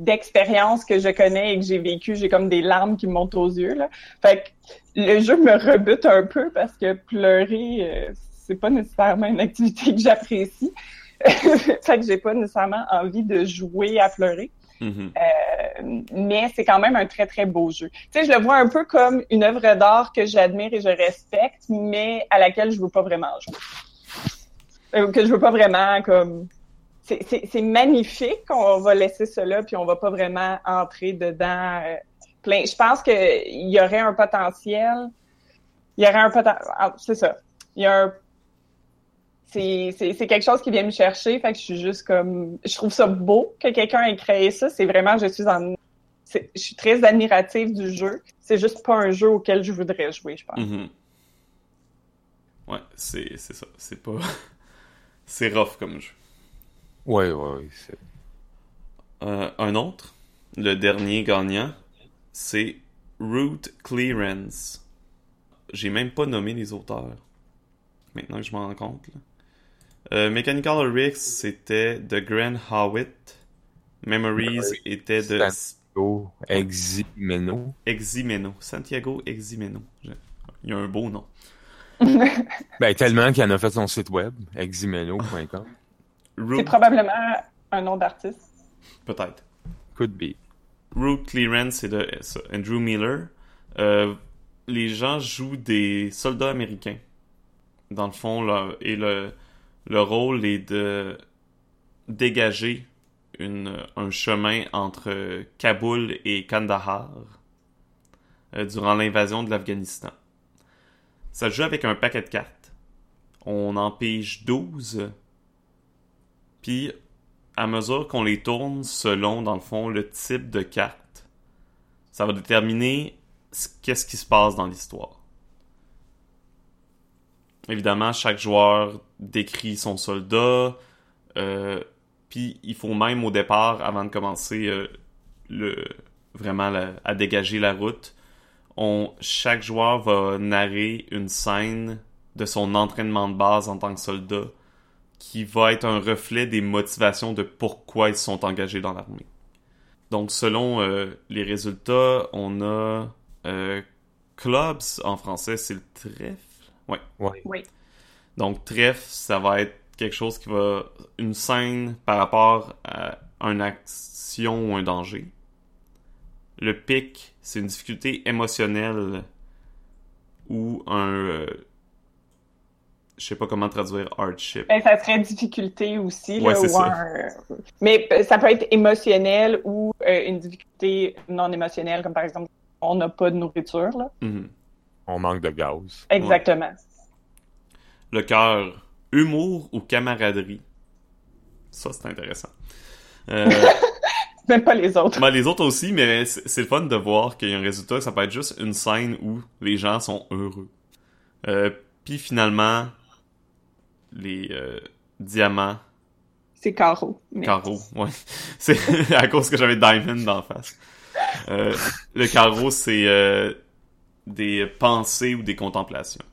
d'expériences que je connais et que j'ai vécues, j'ai comme des larmes qui me montent aux yeux. Là. Fait que le jeu me rebute un peu parce que pleurer, euh, c'est pas nécessairement une activité que j'apprécie. fait que j'ai pas nécessairement envie de jouer à pleurer. Mhm. Euh, mais c'est quand même un très, très beau jeu. Tu sais, je le vois un peu comme une œuvre d'art que j'admire et je respecte, mais à laquelle je veux pas vraiment jouer. Euh, que je veux pas vraiment comme... C'est- magnifique, on va laisser cela, puis on va pas vraiment entrer dedans euh, plein. Je pense qu'il y aurait un potentiel. Il y aurait un potentiel... C'est ça. Il y a un c'est quelque chose qui vient me chercher. Fait que je suis juste comme, je trouve ça beau que quelqu'un ait créé ça. C'est vraiment, je suis en, je suis très admirative du jeu. C'est juste pas un jeu auquel je voudrais jouer, je pense. Mhm. Ouais, c'est c'est ça. C'est pas. c'est rough comme jeu. Ouais, ouais, ouais. c'est- Euh, un autre, le dernier gagnant, c'est Root Clearance. J'ai même pas nommé les auteurs. Maintenant que je m'en rends compte. là. Euh, Mechanical Oryx, c'était de Grant Howitt. Memories était de Santiago Eximeno. Eximeno. Santiago Eximeno. Je- Il y a un beau nom. Ben, tellement qu'il en a fait son site web, eximeno.com. C'est probablement un nom d'artiste. peut-être. Could be. Root Clearance, c'est de Andrew Miller. Euh, les gens jouent des soldats américains. Dans le fond, là, et le, le rôle est de dégager une, un chemin entre Kaboul et Kandahar euh, durant l'invasion de l'Afghanistan. Ça se joue avec un paquet de cartes. On en pige 12. Puis, à mesure qu'on les tourne selon, dans le fond, le type de carte, ça va déterminer ce- qu'est-ce qui se passe dans l'histoire. Évidemment, chaque joueur décrit son soldat, euh, puis il faut même au départ, avant de commencer euh, le vraiment à dégager la route, chaque joueur va narrer une scène de son entraînement de base en tant que soldat qui va être un reflet des motivations de pourquoi ils sont engagés dans l'armée. Donc, selon euh, les résultats, on a euh, clubs en français, c'est le trèfle? Ouais. Ouais. Oui. Donc, trèfle, ça va être quelque chose qui va. une scène par rapport à une action ou un danger. Le pic, c'est une difficulté émotionnelle ou un. Je sais pas comment traduire hardship. Ben, ça serait difficulté aussi. Ouais, là, c'est ou ça. un- Mais euh, ça peut être émotionnel ou euh, une difficulté non émotionnelle, comme par exemple, on n'a pas de nourriture. Là. Mhm. On manque de gaz. Exactement. Le cœur, humour ou camaraderie? Ça, c'est intéressant. Euh, Même pas les autres. ben, les autres aussi, mais c'est c'est le fun de voir qu'il y a un résultat. Ça peut être juste une scène où les gens sont heureux. Euh, Puis finalement, les euh, diamants, C'est carreau. Mais... carreaux, ouais. C'est à cause que j'avais Diamond d'en face. Euh, le carreau, c'est euh, des pensées ou des contemplations.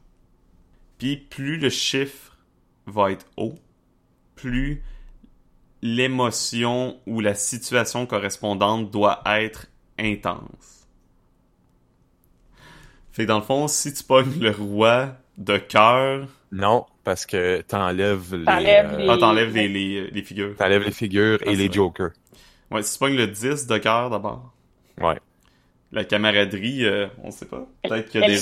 Puis plus le chiffre va être haut, plus l'émotion ou la situation correspondante doit être intense. Fait que dans le fond, si tu pognes le roi de cœur, Non, parce que t'enlèves les, T'enlèves euh, les- ah, t'enlèves les, les, les figures. t'enlèves les figures Ah, et c'est les vrai. jokers. Ouais, si tu pognes le 10 de cœur d'abord, Ouais. la camaraderie, euh, on sait pas. Peut-être qu'il y a des...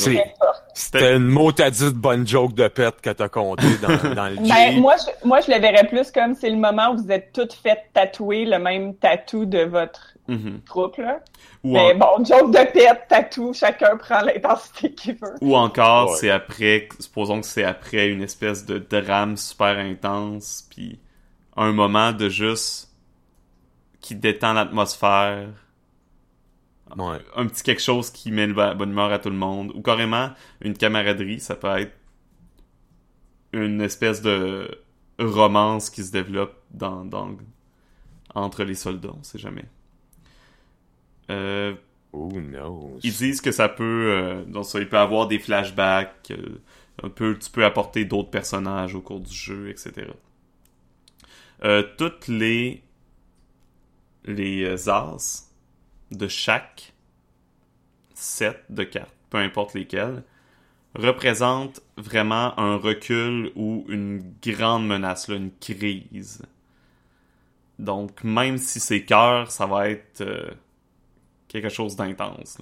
C'était une mot t'as dit de bonne joke de pète que t'as compté dans, dans le Ben, moi, je, moi, je le verrais plus comme c'est le moment où vous êtes toutes faites tatouer le même tatou de votre Mhm. groupe, là. Ou, Mais en- bon, joke de pète, tatou, chacun prend l'intensité qu'il veut. ou encore, Ouais. c'est après, supposons que c'est après une espèce de drame super intense, puis un moment de juste qui détend l'atmosphère, Ouais. un petit quelque chose qui met la bonne humeur à tout le monde, ou carrément une camaraderie, ça peut être une espèce de romance qui se développe dans, dans entre les soldats, on sait jamais. Euh, Oh no. ils disent que ça peut, euh, donc ça, il peut avoir des flashbacks, euh, un peu, tu peux apporter d'autres personnages au cours du jeu, etc. Toutes les les as de chaque set de cartes, peu importe lesquelles, représentent vraiment un recul ou une grande menace, là, une crise. Donc, même si c'est cœur, ça va être euh, quelque chose d'intense.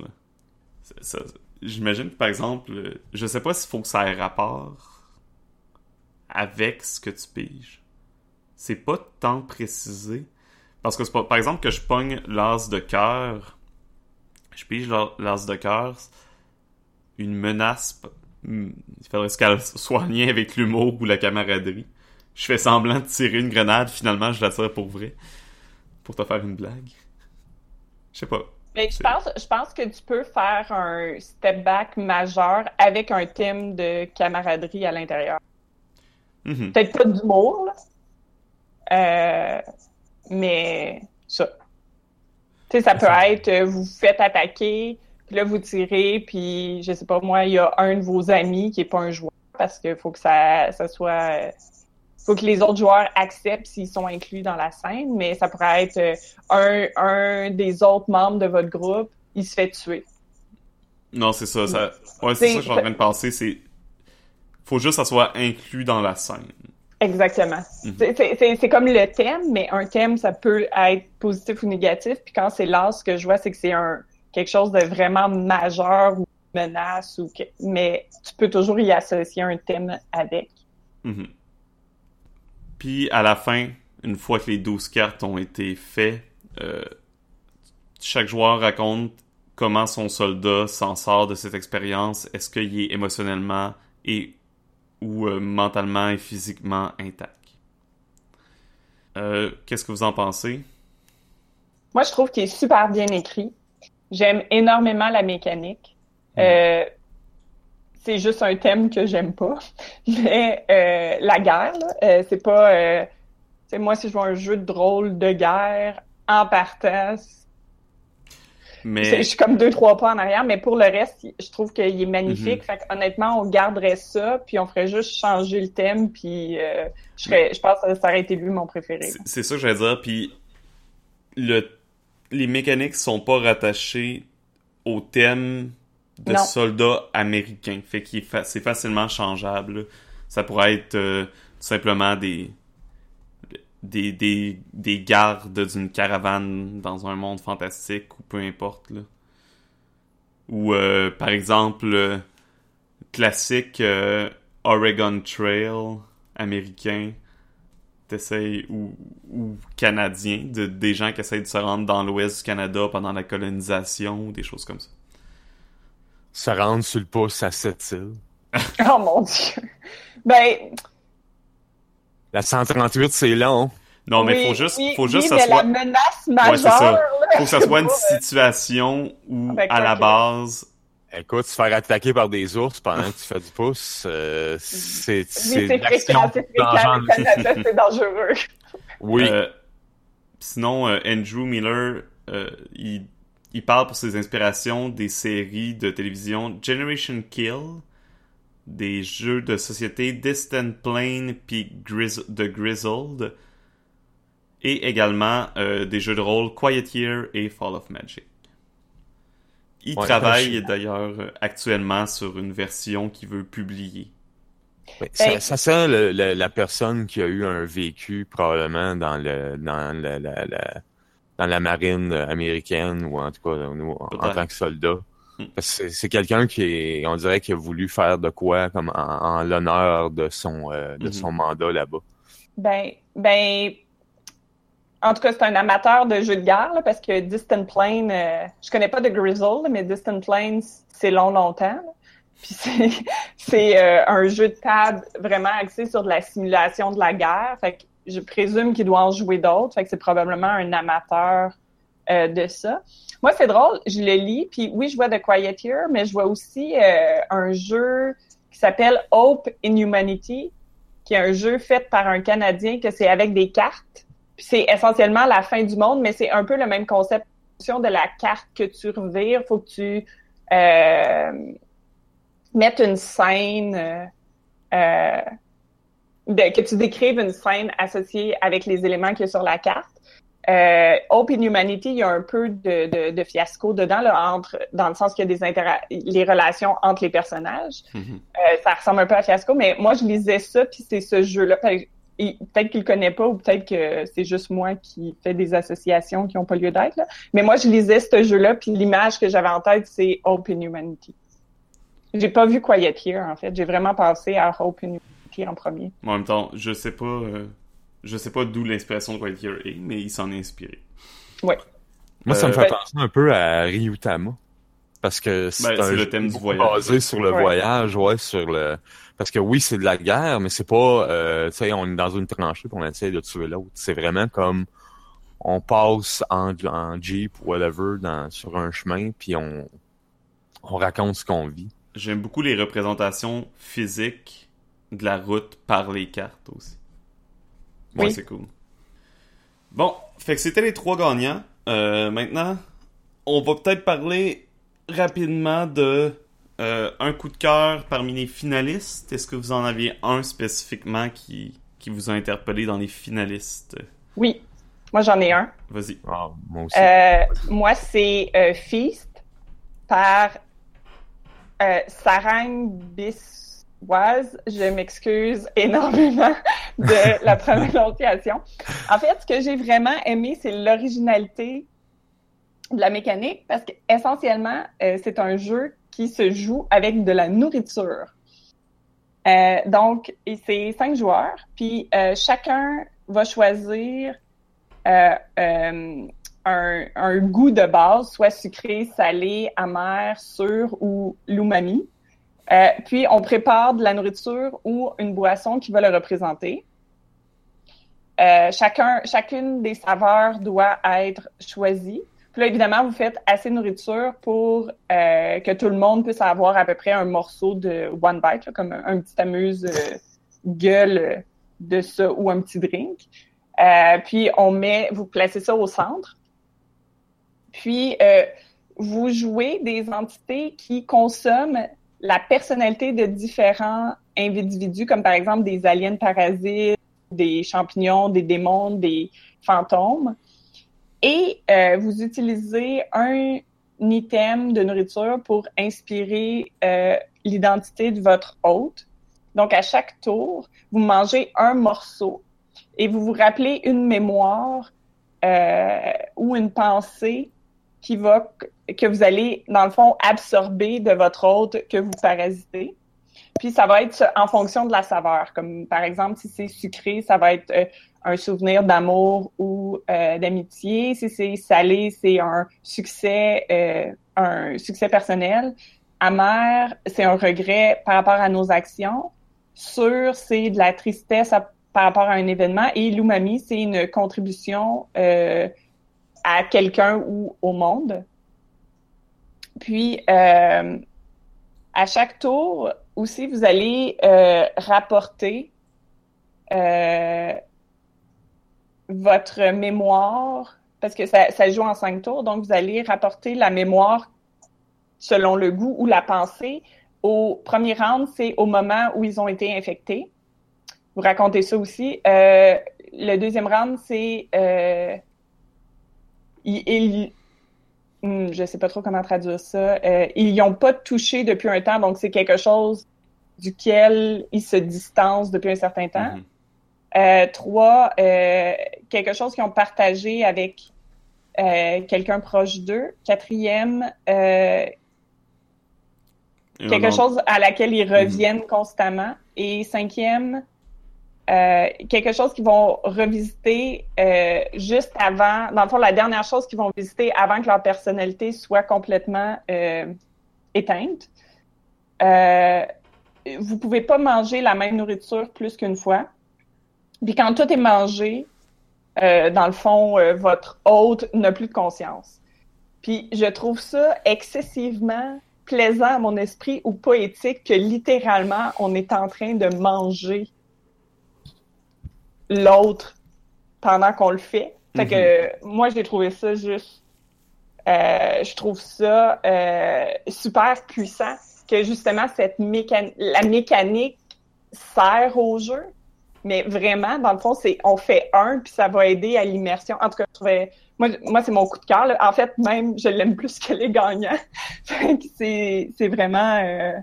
J'imagine que, par exemple, euh, je sais pas s'il faut que ça ait rapport avec ce que tu piges. C'est pas tant précisé. Parce que, par exemple, que je pogne l'as de cœur, je pige l'as- de cœur, une menace, hmm, il faudrait qu'elle soit en avec l'humour ou la camaraderie. Je fais semblant de tirer une grenade, finalement, je la tire pour vrai. Pour te faire une blague. Je sais pas. Mais je pense, je pense que tu peux faire un step back majeur avec un thème de camaraderie à l'intérieur. Mhm. Peut-être pas d'humour, là. Euh, mais ça. Tu sais, ça peut être, euh, vous vous faites attaquer, puis là, vous tirez, puis je sais pas, moi, il y a un de vos amis qui est pas un joueur, parce qu'il faut que ça, ça soit... faut que les autres joueurs acceptent s'ils sont inclus dans la scène, mais ça pourrait être euh, un, un des autres membres de votre groupe, il se fait tuer. Non, c'est ça. ça... Ouais, c'est ça que je suis en train de penser. C'est. Faut juste que ça soit inclus dans la scène. Exactement. Mhm. C'est- comme le thème, mais un thème, ça peut être positif ou négatif. Puis quand c'est là, ce que je vois, c'est que c'est un quelque chose de vraiment majeur ou menace ou que- mais tu peux toujours y associer un thème avec. Mhm. Puis à la fin, une fois que les 12 cartes ont été faites, euh, chaque joueur raconte comment son soldat s'en sort de cette expérience. Est-ce qu'il est émotionnellement et ou euh, mentalement et physiquement intact? Euh, Qu'est-ce que vous en pensez? Moi, je trouve qu'il est super bien écrit. J'aime énormément la mécanique. C'est juste un thème que j'aime pas. Mais euh, la guerre, euh, c'est pas. Euh, moi, si je vois un jeu de rôle de guerre en partant, Je Mais je suis comme deux, trois pas en arrière, mais pour le reste, je trouve qu'il est magnifique. Mhm. Fait honnêtement, on garderait ça, puis on ferait juste changer le thème, puis euh, je, serais, je pense que ça aurait été lui mon préféré. C'est- C'est ça que j'allais dire. Puis le, les mécaniques sont pas rattachées au thème de Non. soldats américains. Fait qu'il est fa- c'est facilement changeable. là. Ça pourrait être euh, tout simplement des des, des, des gardes d'une caravane dans un monde fantastique ou peu importe. Là. Ou euh, par exemple euh, classique euh, Oregon Trail américain t'essayes ou, ou canadien, de, des gens qui essayent de se rendre dans l'ouest du Canada pendant la colonisation ou des choses comme ça. Se rendre sur le pouce à cette île. Oh mon Dieu! Ben, La 138, c'est long. Non, mais oui, faut juste, oui, faut juste oui, que ça mais soit, la menace Ouais, majeure, c'est ça. faut que ça soit une situation où, Ben, à la base, Écoute, se faire attaquer par des ours pendant que tu fais du pouce, euh, c'est Oui, c'est c'est dangereux. Oui, Euh, sinon, euh, Andrew Miller, euh, il, il parle pour ses inspirations des séries de télévision Generation Kill, des jeux de société Distant Plane puis Grizz- The Grizzled, et également euh, des jeux de rôle Quiet Year et Fall of Magic. Il Ouais, travaille je- d'ailleurs euh, actuellement sur une version qu'il veut publier. Ouais, ça, Ben- ça sent le- le- la personne qui a eu un vécu probablement dans le dans le- la, la- dans la marine américaine ou en tout cas nous, en, tant que soldat. Hmm. C'est quelqu'un qui est, on dirait qu'il a voulu faire de quoi comme en, l'honneur de son de mm-hmm. son mandat là-bas. Ben ben en tout cas, c'est un amateur de jeux de guerre parce que Distant Plane, euh, je connais pas de Grizzle, mais Distant Plane, c'est long longtemps. Puis c'est euh, un jeu de table vraiment axé sur de la simulation de la guerre. Fait que je présume qu'il doit en jouer d'autres. Fait que c'est probablement un amateur euh, de ça. Moi, c'est drôle, je le lis, puis oui, je vois The Quiet Year, mais je vois aussi euh, un jeu qui s'appelle Hope in Humanity, qui est un jeu fait par un Canadien que c'est avec des cartes. C'est essentiellement la fin du monde, mais c'est un peu le même concept de la carte que tu revires. Faut que tu euh, mettes une scène, euh, euh, que tu décrives une scène associée avec les éléments qu'il y a sur la carte. Euh, Open Humanity, il y a un peu de, de, de fiasco dedans, là, entre, dans le sens qu'il y a des les relations entre les personnages. Mm-hmm. euh, ça ressemble un peu à fiasco, mais moi, je lisais ça, puis c'est ce jeu-là. Peut-être qu'il le connaît pas, ou peut-être que c'est juste moi qui fais des associations qui n'ont pas lieu d'être. Mais moi, je lisais ce jeu-là, puis l'image que j'avais en tête, c'est Open Humanity. J'ai pas vu Quiet Here, en fait. J'ai vraiment pensé à Open Humanity en premier. En même temps, je sais pas... Euh, je sais pas d'où l'inspiration de Quiet est, mais il s'en est inspiré. Ouais. Moi, ça me fait penser un peu à Ryutama. Parce que c'est ben, le thème du voyage. basé sur le voyage, ouais, sur le... Parce que oui, c'est de la guerre, mais c'est pas, euh, tu sais, on est dans une tranchée qu'on essaie de tuer l'autre. C'est vraiment comme, on passe en, en Jeep, whatever, dans, sur un chemin, puis on, on raconte ce qu'on vit. J'aime beaucoup les représentations physiques de la route par les cartes aussi. Ouais, c'est cool. Bon, fait que c'était les trois gagnants. Euh, maintenant, on va peut-être parler rapidement de euh, un coup de cœur parmi les finalistes. Est-ce que vous en aviez un spécifiquement qui, qui vous a interpellé dans les finalistes? Oui, moi j'en ai un. Vas-y. Ah, moi aussi. Euh, moi, c'est Feast par Sarang Bis je m'excuse énormément de la prononciation. En fait, ce que j'ai vraiment aimé, c'est l'originalité de la mécanique parce qu'essentiellement, euh, c'est un jeu qui se joue avec de la nourriture. Euh, donc, c'est cinq joueurs, puis euh, chacun va choisir un, goût de base, soit sucré, salé, amer, sûr ou l'umami. Euh, puis, on prépare de la nourriture ou une boisson qui va le représenter. Euh, chacun, chacune des saveurs doit être choisie. Puis là, évidemment, vous faites assez de nourriture pour euh, que tout le monde puisse avoir à peu près un morceau de one bite, comme un, petit amuse-gueule de ça ou un petit drink. puis, on met, vous placez ça au centre. Puis, vous jouez des entités qui consomment la personnalité de différents individus, comme par exemple des aliens parasites, des champignons, des démons, des fantômes. Et euh, vous utilisez un item de nourriture pour inspirer euh, l'identité de votre hôte. Donc, à chaque tour, vous mangez un morceau et vous vous rappelez une mémoire euh, ou une pensée qui va que vous allez, dans le fond, absorber de votre hôte que vous parasitez. Puis ça va être en fonction de la saveur. Comme par exemple, si c'est sucré, ça va être euh, un souvenir d'amour ou euh, d'amitié. Si c'est salé, c'est un succès, euh, un succès personnel. Amer, c'est un regret par rapport à nos actions. Sûr, c'est de la tristesse par rapport à un événement. Et l'umami, c'est une contribution à quelqu'un ou au monde. Puis, euh, à chaque tour, aussi, vous allez euh, rapporter euh, votre mémoire, parce que ça, ça, joue en cinq tours, donc vous allez rapporter la mémoire selon le goût ou la pensée. Au premier round, c'est au moment où ils ont été infectés. Vous racontez ça aussi. le deuxième round, c'est ils, hmm, je sais pas trop comment traduire ça. Euh, ils y ont pas touché depuis un temps, donc c'est quelque chose duquel ils se distancent depuis un certain temps. Mm-hmm. euh, trois, euh, quelque chose qu'ils ont partagé avec euh, quelqu'un proche d'eux. Quatrième, quelque chose à laquelle ils reviennent constamment. Et cinquième, euh, quelque chose qu'ils vont revisiter euh, juste avant, dans le fond, la dernière chose qu'ils vont visiter avant que leur personnalité soit complètement euh, éteinte. Euh, vous pouvez pas manger la même nourriture plus qu'une fois. Puis quand tout est mangé, euh, dans le fond, votre hôte n'a plus de conscience. Puis je trouve ça excessivement plaisant à mon esprit ou poétique que littéralement on est en train de manger l'autre pendant qu'on le fait. Fait que moi j'ai trouvé ça juste euh, je trouve ça euh, super puissant que justement cette mécanique la mécanique sert au jeu mais vraiment dans le fond c'est on fait un puis ça va aider à l'immersion en tout cas je trouvais moi, moi c'est mon coup de cœur. En fait, même, je l'aime plus que les gagnants. C'est, c'est vraiment... Euh,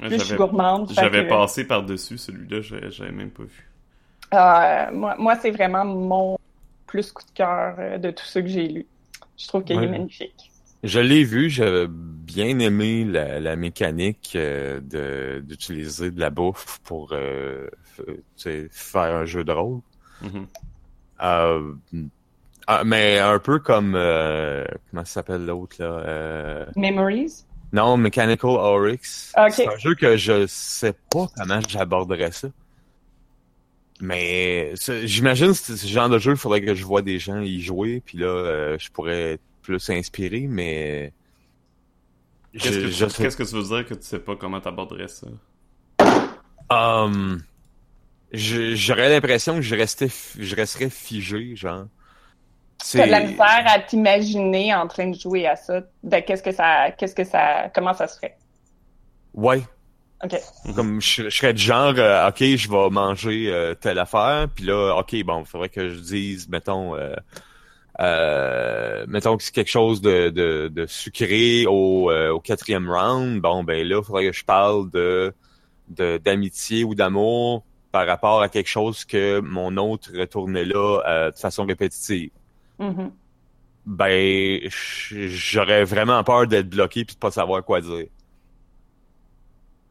Ouais, je suis gourmande. j'avais passé par-dessus celui-là, j'avais j'avais même pas vu. Euh, moi, moi c'est vraiment mon plus coup de cœur euh, de tout ce que j'ai lu. Je trouve qu'il Ouais. est magnifique. Je l'ai vu, j'avais bien aimé la, la mécanique euh, de d'utiliser de la bouffe pour euh, faire un jeu de rôle. Mhm. Euh, ah, mais un peu comme euh, comment ça s'appelle l'autre là euh, Memories? Non, Mechanical Oryx. Ok. C'est un jeu que je sais pas comment j'aborderais ça. Mais j'imagine c'est ce genre de jeu, il faudrait que je vois des gens y jouer, puis là, euh, je pourrais être plus inspiré, mais Qu'est-ce que, tu- veux dire que tu sais pas comment t'aborderais ça? Um, je- J'aurais l'impression que je restais, je resterais figé, genre. T'as de la misère à t'imaginer en train de jouer à ça. De qu'est-ce que ça, qu'est-ce que ça, comment ça se ferait? Ouais, Comme je, je serais du genre, euh, ok, je vais manger euh, telle affaire, puis là, ok, bon, il faudrait que je dise, mettons, euh, mettons que c'est quelque chose de, de, de sucré au, au quatrième round, bon, ben là, il faudrait que je parle de de- d'amitié ou d'amour par rapport à quelque chose que mon autre retournait là de façon répétitive. Mhm. Ben, j'aurais vraiment peur d'être bloqué puis de pas savoir quoi dire.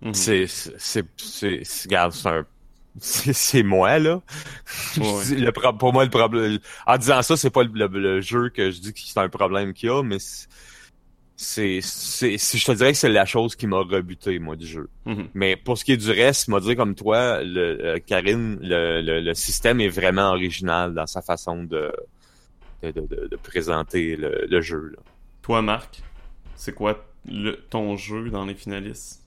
Mhm. C'est, c'est, c'est, c'est, regarde, c'est un, c'est, c'est moi, là. Ouais. le pro- pour moi, le problème, en disant ça, c'est pas le, le- le jeu que je dis que c'est un problème qu'il y a, mais c'est, c'est, c'est, c'est- je te dirais que c'est la chose qui m'a rebuté, moi, du jeu. Mhm. Mais pour ce qui est du reste, m'a dit comme toi, le, euh, Karine, le, système est vraiment original dans sa façon de, de, de, de- de présenter le, jeu, là. Toi, Marc, c'est quoi le, ton jeu dans les finalistes?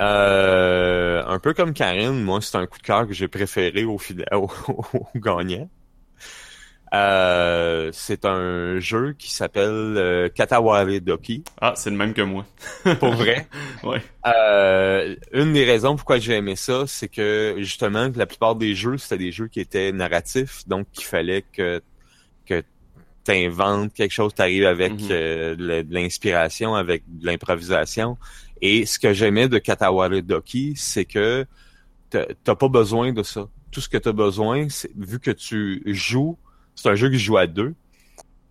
Euh, un peu comme Karine, moi, c'est un coup de cœur que j'ai préféré au, au, au gagnant. Euh, c'est un jeu qui s'appelle euh, Katawari Doki, Ah, c'est le même que moi. pour vrai? Ouais. Euh, une des raisons pourquoi j'ai aimé ça, c'est que justement, que la plupart des jeux, c'était des jeux qui étaient narratifs, donc il fallait que que t'inventes quelque chose, t'arrives avec Mhm. euh, de l'inspiration, avec de l'improvisation. Et ce que j'aimais de Katawari Doki, c'est que t'as pas besoin de ça. Tout ce que t'as besoin, c'est vu que tu joues, c'est un jeu qui joue à deux,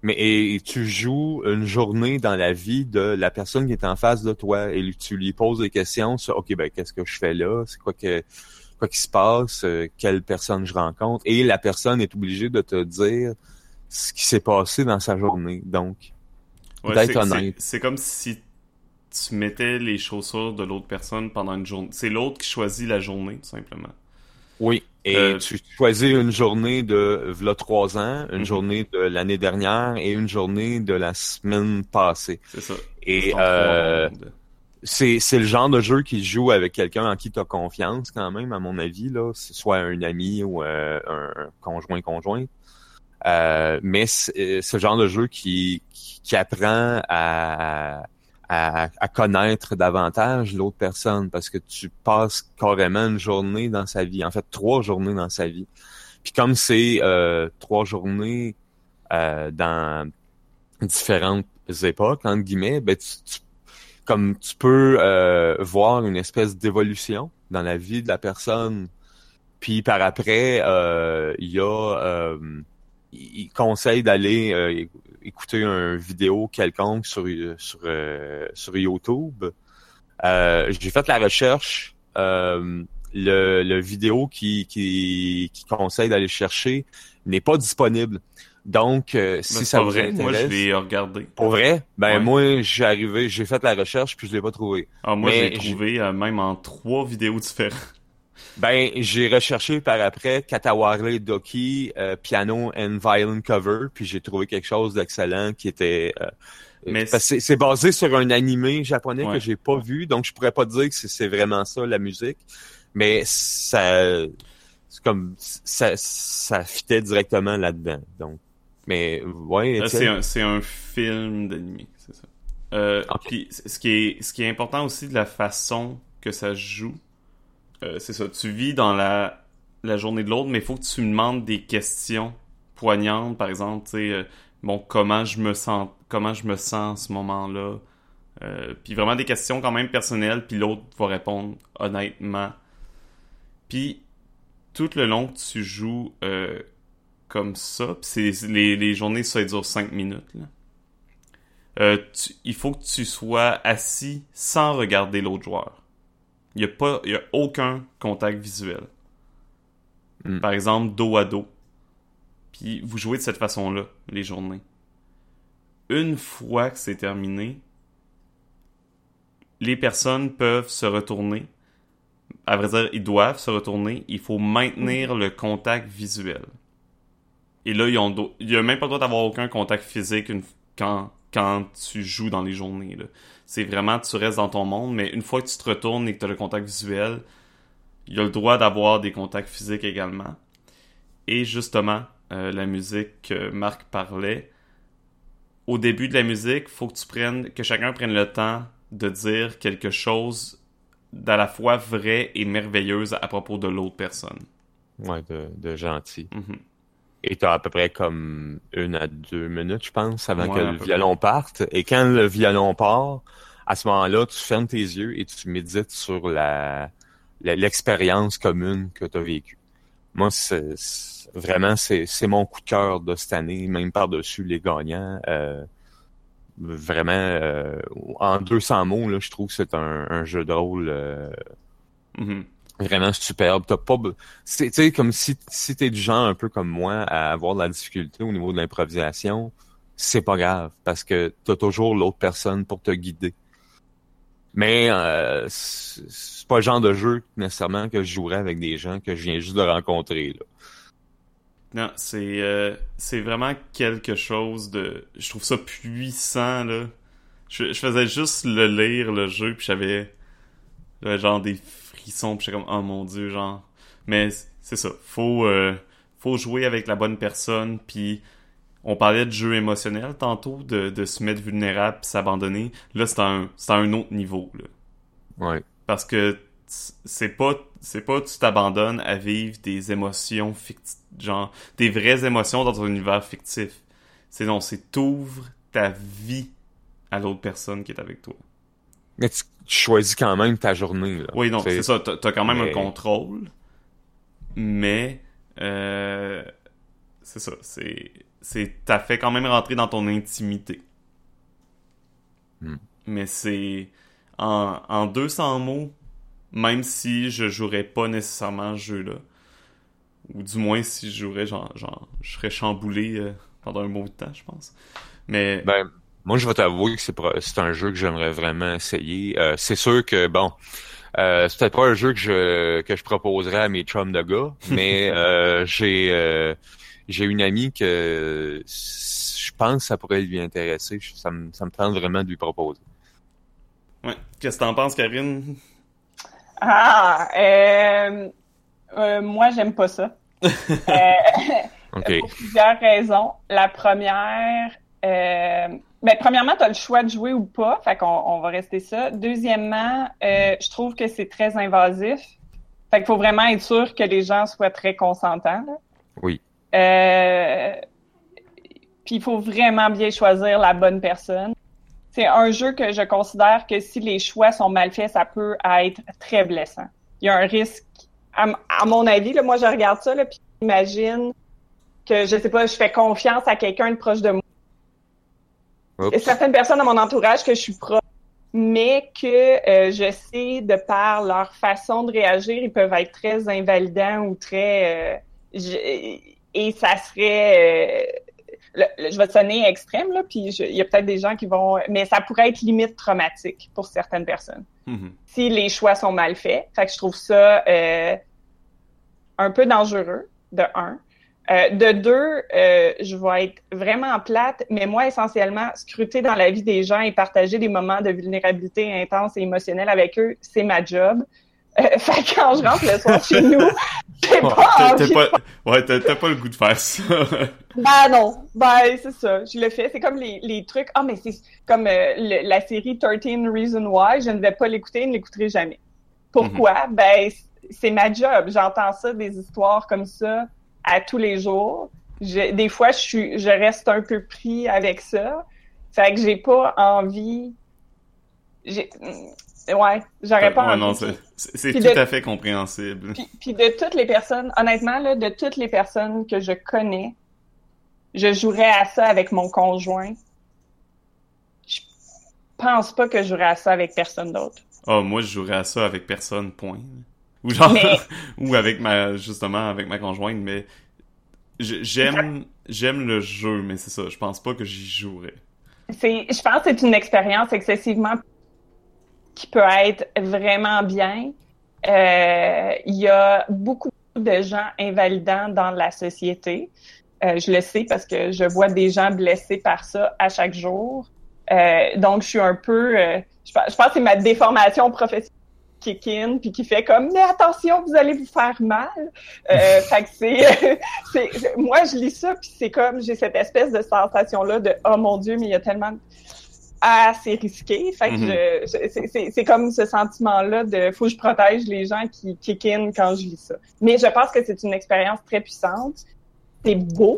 mais et, tu joues une journée dans la vie de la personne qui est en face de toi et tu lui poses des questions sur OK ben qu'est-ce que je fais là, c'est quoi que quoi qui se passe, euh, quelle personne je rencontre? Et la personne est obligée de te dire ce qui s'est passé dans sa journée. Donc Ouais, D'être honnête. C'est comme si tu mettais les chaussures de l'autre personne pendant une journée. C'est l'autre qui choisit la journée, tout simplement. oui, et Euh, tu choisis une journée de v'là trois ans, une Mhm. journée de l'année dernière et une journée de la semaine passée. C'est ça. Et euh, c'est c'est le genre de jeu qui joue avec quelqu'un en qui tu as confiance quand même à mon avis là soit un ami ou euh, un conjoint conjoint euh, mais le genre de jeu qui qui, qui apprend à, à à connaître davantage l'autre personne parce que tu passes carrément une journée dans sa vie en fait trois journées dans sa vie puis comme c'est euh, trois journées euh, dans différentes époques entre guillemets ben tu, tu comme tu peux euh, voir une espèce d'évolution dans la vie de la personne. Puis par après, euh, il y a, euh, il conseille d'aller euh, écouter une vidéo quelconque sur sur sur YouTube. j'ai fait la recherche. le, le vidéo qui, qui, qui conseille d'aller chercher n'est pas disponible. Donc, euh, si ça vous vrai. Moi, je l'ai regardé. Pour vrai? Ben, moi, j'ai arrivé, j'ai fait la recherche, puis je l'ai pas trouvé. Ah, moi, j'ai trouvé euh, même en trois vidéos différentes. Ben, j'ai recherché par après Katawale Doki, euh, piano and violin cover, puis j'ai trouvé quelque chose d'excellent qui était... Mais c'est basé sur un animé japonais que j'ai pas vu, donc je pourrais pas dire que c'est vraiment ça, la musique. Mais ça... C'est comme... Ça, ça fitait directement là-dedans, donc... Mais ouais. C'est un, c'est un film d'animé, c'est ça. Euh, Puis ce qui est ce qui est important aussi de la façon que ça joue, euh, c'est ça. Tu vis dans la journée de l'autre, mais il faut que tu me demandes des questions poignantes, par exemple, tu sais, euh, bon comment je me sens, comment je me sens à ce moment-là? Euh, puis vraiment des questions quand même personnelles, puis l'autre va répondre honnêtement. Puis tout le long que tu joues comme ça. c'est les, les journées, ça dure 5 minutes. Il faut que tu sois assis sans regarder l'autre joueur. Il n'y a, aucun contact visuel. Hmm. Par exemple, dos à dos. Puis vous jouez de cette façon-là, les journées. Une fois que c'est terminé, les personnes peuvent se retourner. À vrai dire, ils doivent se retourner. Il faut maintenir le contact visuel. Et là, ils ont il n'y a même pas le droit d'avoir aucun contact physique quand, quand tu joues dans les journées. C'est vraiment, tu restes dans ton monde, mais une fois que tu te retournes et que tu as le contact visuel, il y a le droit d'avoir des contacts physiques également. Et justement, euh, la musique que Marc parlait, au début de la musique, faut que tu prennes, que chacun prenne le temps de dire quelque chose d'à la fois vrai et merveilleuse à propos de l'autre personne. Ouais, de, gentil. Mm-hmm. Et t'as à peu près comme une à deux minutes, je pense, avant que le violon parte. Et quand le violon part, à ce moment-là, tu fermes tes yeux et tu médites sur la l'expérience commune que tu as vécue. Moi, c'est vraiment c'est mon coup de cœur de cette année, même par-dessus les gagnants. Euh, vraiment, euh, en 200 mots, là, je trouve que c'est un, jeu de rôle euh, mm-hmm vraiment superbe. T'as pas, c'est, comme si, si t'es du genre un peu comme moi à avoir de la difficulté au niveau de l'improvisation, c'est pas grave parce que t'as toujours l'autre personne pour te guider. Mais euh, c'est pas le genre de jeu nécessairement que je jouerais avec des gens que je viens juste de rencontrer. Là. Non, c'est euh, c'est vraiment quelque chose de. Je trouve ça puissant là. Je, je faisais juste le lire le jeu puis j'avais genre des sont puis comme oh mon dieu genre. Mais c'est ça. Faut euh, faut jouer avec la bonne personne puis on parlait de jeu émotionnel tantôt de, de se mettre vulnérable puis s'abandonner. Là c'est un c'est un autre niveau là. Ouais. Parce que c'est pas c'est pas tu t'abandonnes à vivre des émotions fictives genre des vraies émotions dans un univers fictif. C'est non c'est t'ouvres ta vie à l'autre personne qui est avec toi mais tu choisis quand même ta journée. Là. Oui, non, c'est ça. T'as as quand même un contrôle, mais euh, c'est ça. C'est c'est t'as fait quand même rentrer dans ton intimité. Hmm. Mais c'est en, en 200 mots, même si je jouerais pas nécessairement ce jeu-là, ou du moins si je jouerais, genre, genre je serais chamboulé euh, pendant un bon de temps, je pense. Mais ben, moi, je vais t'avouer que c'est un jeu que j'aimerais vraiment essayer. Euh, c'est sûr que, bon, euh, c'est peut-être pas un jeu que je, que je proposerais à mes chums de gars, mais euh, j'ai euh, j'ai une amie que je pense que ça pourrait lui intéresser. Ça me, ça me tente vraiment de lui proposer. Ouais. Qu'est-ce que t'en penses, Karine? Ah, euh, euh, moi, j'aime pas ça. okay. Pour plusieurs raisons. La première, ben, premièrement, tu as le choix de jouer ou pas, fait qu'on on va rester ça. Deuxièmement, euh, je trouve que c'est très invasif. Fait qu'il faut vraiment être sûr que les gens soient très consentants. Oui. Euh, puis il faut vraiment bien choisir la bonne personne. C'est un jeu que je considère que si les choix sont mal faits, ça peut être très blessant. Il y a un risque, à, mon avis, là, moi je regarde ça, là, puis j'imagine que, je sais pas, je fais confiance à quelqu'un de proche de moi certaines personnes dans mon entourage que je suis proche, mais que euh, je sais de par leur façon de réagir, ils peuvent être très invalidants ou très euh, et ça serait euh, je vais sonner extrême là, puis il y a peut-être des gens qui vont, mais ça pourrait être limite traumatique pour certaines personnes Mhm. si les choix sont mal faits. Fait que je trouve ça euh, un peu dangereux, de un. Euh, de deux, euh, je vais être vraiment plate, mais moi, essentiellement, scruter dans la vie des gens et partager des moments de vulnérabilité intense et émotionnelle avec eux, c'est ma job. Euh, fait que quand je rentre le soir chez nous, j'ai Ouais, pas envie. ouais, t'as pas le goût de faire ça. Ben non, ben c'est ça, je le fais. C'est comme les, les trucs. Ah, mais c'est comme le- la série 13 Reasons Why, je ne vais pas l'écouter, ne l'écouterai jamais. Pourquoi? Ben, c- c'est ma job. J'entends ça, des histoires comme ça, à tous les jours. Je- des fois, je suis, je reste un peu pris avec ça. Fait que j'ai pas envie. J'ai, ouais, j'aurais pas Ouais, envie. non, c'est- tout de- à fait compréhensible. puis, puis de toutes les personnes, honnêtement, là, de toutes les personnes que je connais, je jouerais à ça avec mon conjoint. Je pense pas que je jouerais à ça avec personne d'autre. Ah, moi, je jouerais à ça avec personne, point. Ou genre, Mais- ou avec ma, justement, avec ma conjointe, mais j'aime, j'aime le jeu, mais c'est ça, je pense pas que j'y jouerais. C'est, je pense que c'est une expérience excessivement qui peut être vraiment bien. Euh, Il y a beaucoup de gens invalidants dans la société. Euh, je le sais parce que je vois des gens blessés par ça à chaque jour. Euh, donc, je suis un peu... je, pense- je pense que c'est ma déformation professionnelle kick in, puis qui fait comme « Mais attention, vous allez vous faire mal! Euh, Fait que c'est... c'est- moi, je lis ça, puis c'est comme... J'ai cette espèce de sensation-là de « Oh mon Dieu, mais il y a tellement... Ah, c'est risqué! » Fait que je- je- c'est- c'est c'est comme ce sentiment-là de « Faut que je protège les gens qui kick in quand je lis ça. » Mais je pense que c'est une expérience très puissante. C'est beau.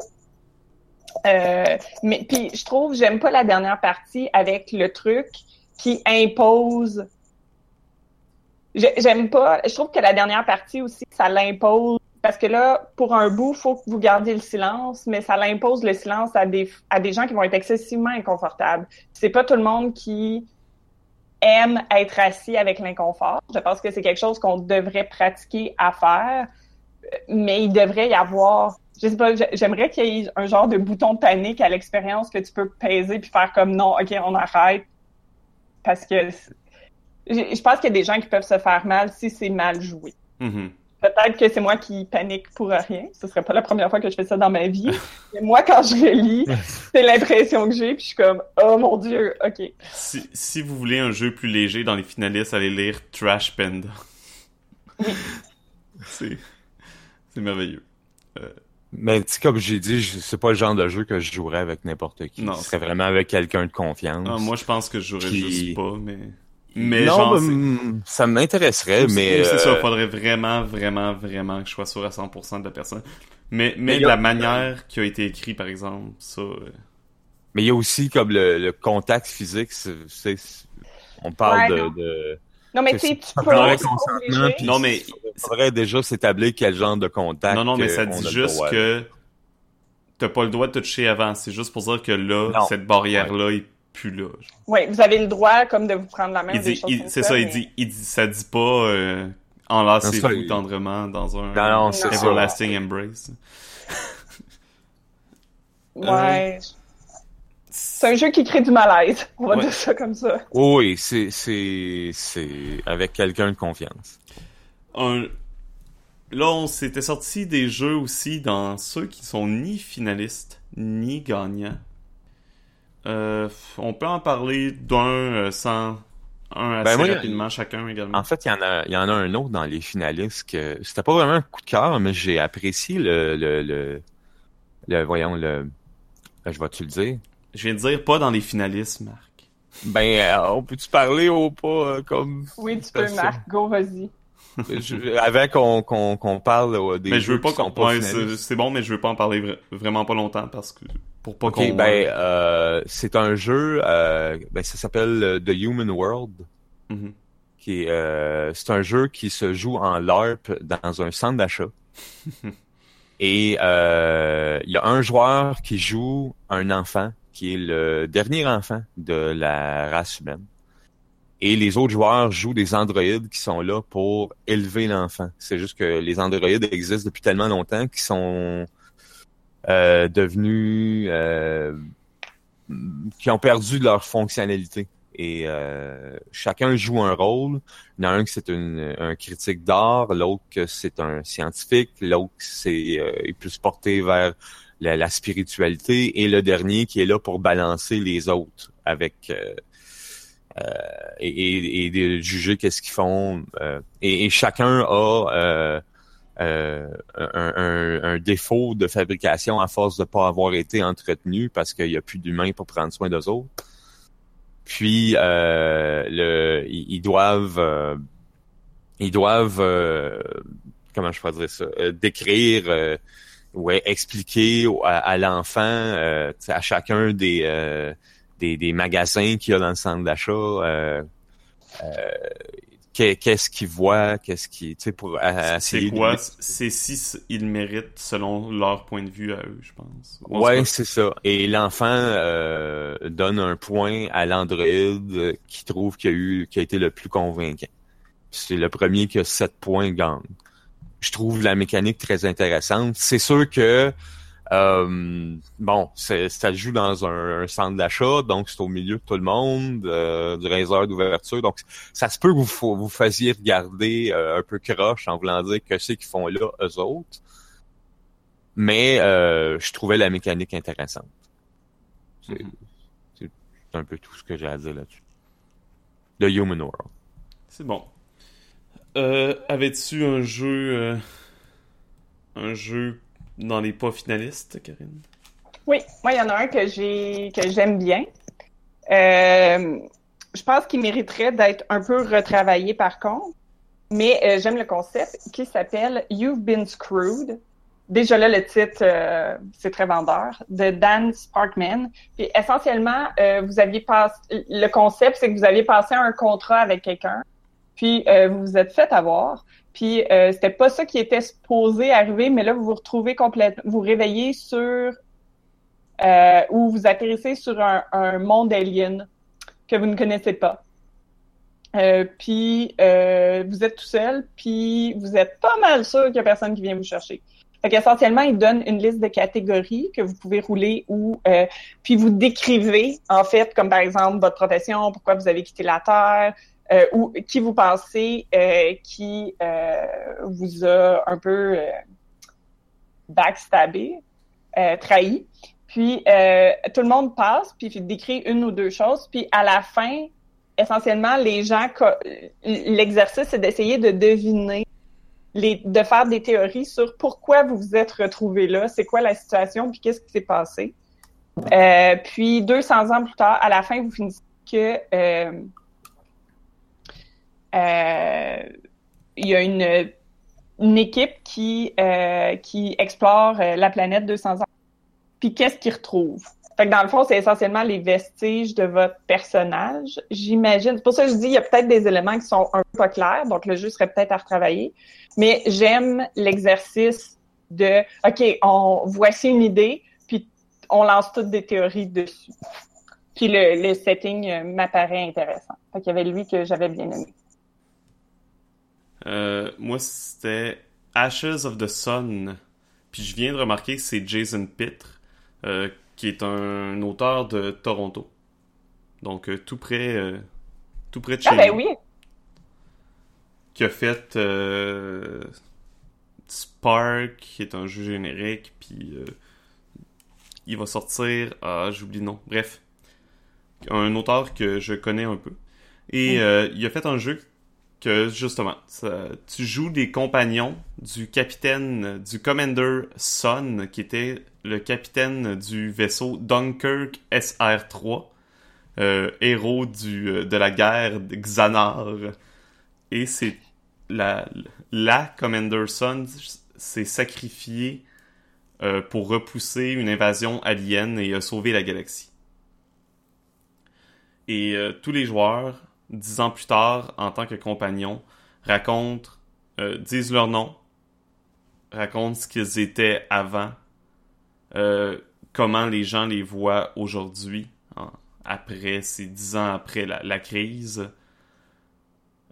Euh, mais puis je trouve j'aime pas la dernière partie avec le truc qui impose j'aime pas je trouve que la dernière partie aussi ça l'impose parce que là pour un bout faut que vous gardiez le silence mais ça l'impose le silence à des à des gens qui vont être excessivement inconfortables c'est pas tout le monde qui aime être assis avec l'inconfort je pense que c'est quelque chose qu'on devrait pratiquer à faire mais il devrait y avoir je sais pas, j'aimerais qu'il y ait un genre de bouton de panique à l'expérience que tu peux peser puis faire comme non, ok, on arrête. Parce que je pense qu'il y a des gens qui peuvent se faire mal si c'est mal joué. Mhm. Peut-être que c'est moi qui panique pour rien. Ce serait pas la première fois que je fais ça dans ma vie. Mais moi, quand je relis, c'est l'impression que j'ai, puis je suis comme, oh mon dieu, ok. Si, si vous voulez un jeu plus léger dans les finalistes, allez lire Trash Panda. c'est, c'est merveilleux. Mais tu sais, comme j'ai dit, c'est pas le genre de jeu que je jouerais avec n'importe qui. Non, Ce c'est serait vrai. vraiment avec quelqu'un de confiance. Ah, moi, je pense que je jouerais juste pas, mais... Mais non, genre, ben, ça m'intéresserait, mais c'est ça, euh, faudrait vraiment, vraiment, vraiment que je sois sûr à 100% de la personne. Mais, mais, Mais y a- la manière qui a été écrit, par exemple, ça... euh, mais il y a aussi comme le, le contact physique. c'est- on parle Ouais, de, non. de Non, mais C'est- tu sais, tu peux puis Non, mais- il faudrait déjà s'établir quel genre de contact. Non, non, mais euh, ça dit juste droit. que t'as pas le droit de toucher avant. C'est juste pour dire que là, Non. cette barrière-là est plus là. genre. Oui, vous avez le droit comme de vous prendre la main. Il dit, il- c'est ça, il mais- dit, il dit, ça dit pas euh, enlacez-vous ça, il- tendrement dans un Non, non, c'est Non. ça. everlasting embrace. Ouais. C'est un jeu qui crée du malaise. On va Ouais. dire ça comme ça. Oui, c'est, c'est, c'est avec quelqu'un de confiance. Un... Là, on s'était sorti des jeux aussi dans ceux qui sont ni finalistes, ni gagnants. Euh, on peut en parler d'un euh, sans un assez Ben, moi, rapidement chacun également. En fait, il y en a, il y en a un autre dans les finalistes que c'était pas vraiment un coup de cœur, mais j'ai apprécié le, le, le, le- voyons, le, ben, je vais-tu le dire? Je viens de dire pas dans les finalistes, Marc. Ben, euh, on peut-tu parler ou pas, euh, comme, Oui, tu peux. Marc. Go, vas-y. Je- avant qu'on, parle euh, des Mais je veux pas qu'on. Ouais, c'est bon, mais je veux pas en parler vra- vraiment pas longtemps parce que. Pour pas qu'on. ben, euh, c'est un jeu, euh, ben, ça s'appelle euh, The Human World. Mhm. qui est, euh, c'est un jeu qui se joue en LARP dans un centre d'achat. Et euh, il y a un joueur qui joue un enfant qui est le dernier enfant de la race humaine. Et les autres joueurs jouent des androïdes qui sont là pour élever l'enfant. C'est juste que les androïdes existent depuis tellement longtemps qu'ils sont euh, devenus... Euh, qui ont perdu leur fonctionnalité. Et euh, chacun joue un rôle. Il y en a un qui c'est un critique d'art, l'autre que c'est un scientifique, l'autre c'est euh, est plus porté vers la, spiritualité, et le dernier qui est là pour balancer les autres avec euh, euh et, et, de juger qu'est-ce qu'ils font. Et, et, chacun a un, un, un, défaut de fabrication à force de pas avoir été entretenu parce qu'il y a plus d'humains pour prendre soin d'eux autres. Puis euh, le, ils, doivent, euh, ils doivent, euh, comment je pourrais dire ça, décrire, ouais, expliquer à, l'enfant, à chacun des, des, des magasins qu'il y a dans le centre d'achat qu'est-ce qu'ils voient, qu'est-ce qui, tu sais, pour C'est quoi, c'est si ils méritent selon leur point de vue à eux, je pense. ouais, c'est ça. Et l'enfant euh, donne un point à l'androïde qui trouve qu'il a eu, qui a été le plus convaincant. C'est le premier qui a sept points gagne. Je trouve la mécanique très intéressante. C'est sûr que euh, bon, ça joue dans un, centre d'achat, donc c'est au milieu de tout le monde, euh, du heures d'ouverture. Donc, ça se peut que vous vous fassiez regarder euh, un peu croche en voulant dire que c'est qu'ils font là, eux autres. Mais euh, je trouvais la mécanique intéressante. C'est un peu tout ce que j'ai à dire là-dessus. The Human World. C'est bon. Euh, Avais-tu un jeu... un jeu dans les pas finalistes, Karine? Oui, moi, il y en a un que j'ai que j'aime bien. Euh, je pense qu'il mériterait d'être un peu retravaillé par contre, mais euh, j'aime le concept qui s'appelle You've Been Screwed. Déjà là, le titre, euh, c'est très vendeur, de Dan Sparkman. Puis essentiellement, vous aviez passé, le concept, c'est que vous aviez passé un contrat avec quelqu'un, puis vous vous êtes fait avoir, puis euh, c'était pas ça qui était supposé arriver, mais là vous vous retrouvez complètement, vous réveillez sur euh, ou vous atterrissez sur un, monde alien que vous ne connaissez pas. Euh, puis vous êtes tout seul, puis vous êtes pas mal sûr qu'il y a personne qui vient vous chercher. Fait qu'essentiellement, il donne une liste de catégories que vous pouvez rouler ou puis vous décrivez en fait, comme par exemple votre profession, pourquoi vous avez quitté la Terre, euh, ou qui vous pensez euh, qui euh, vous a un peu backstabé, trahi. Puis tout le monde passe, puis décrit une ou deux choses, puis à la fin, essentiellement, les gens, l'exercice, c'est d'essayer de deviner, les, de faire des théories sur pourquoi vous vous êtes retrouvé là, c'est quoi la situation, puis qu'est-ce qui s'est passé. Euh, puis 200 ans plus tard, à la fin, vous finissez que il y a une, une équipe qui, euh, qui explore euh, la planète 200 ans. Puis qu'est-ce qu'ils retrouvent? Fait que dans le fond, c'est essentiellement les vestiges de votre personnage. J'imagine. C'est pour ça que je dis, il y a peut-être des éléments qui sont un peu pas clairs, donc le jeu serait peut-être à retravailler. Mais j'aime l'exercice de, OK, on, voici une idée, puis on lance toutes des théories dessus. Puis le, le setting m'apparaît intéressant. Fait qu'il y avait lui que j'avais bien aimé. Euh, moi, c'était Ashes of the Sun. Puis je viens de remarquer que c'est Jason Pitre, euh, qui est un auteur de Toronto. Donc, euh, tout près tout près de ah, chez ah, ben oui! Qui a fait Spark, qui est un jeu générique, puis il va sortir... Ah, j'oublie le nom. Bref. Un auteur que je connais un peu. Et mm. il a fait un jeu que justement, tu joues des compagnons du capitaine, du Commander Son, qui était le capitaine du vaisseau Dunkirk SR-3, euh, héros du, euh, de la guerre Xanar. Et c'est la, la Commander Son s'est sacrifié euh, pour repousser une invasion alien et sauver la galaxie. Et tous les joueurs dix ans plus tard, en tant que compagnon, racontent, euh, disent leur nom, racontent ce qu'ils étaient avant, euh, comment les gens les voient aujourd'hui, après ces dix ans après la, crise.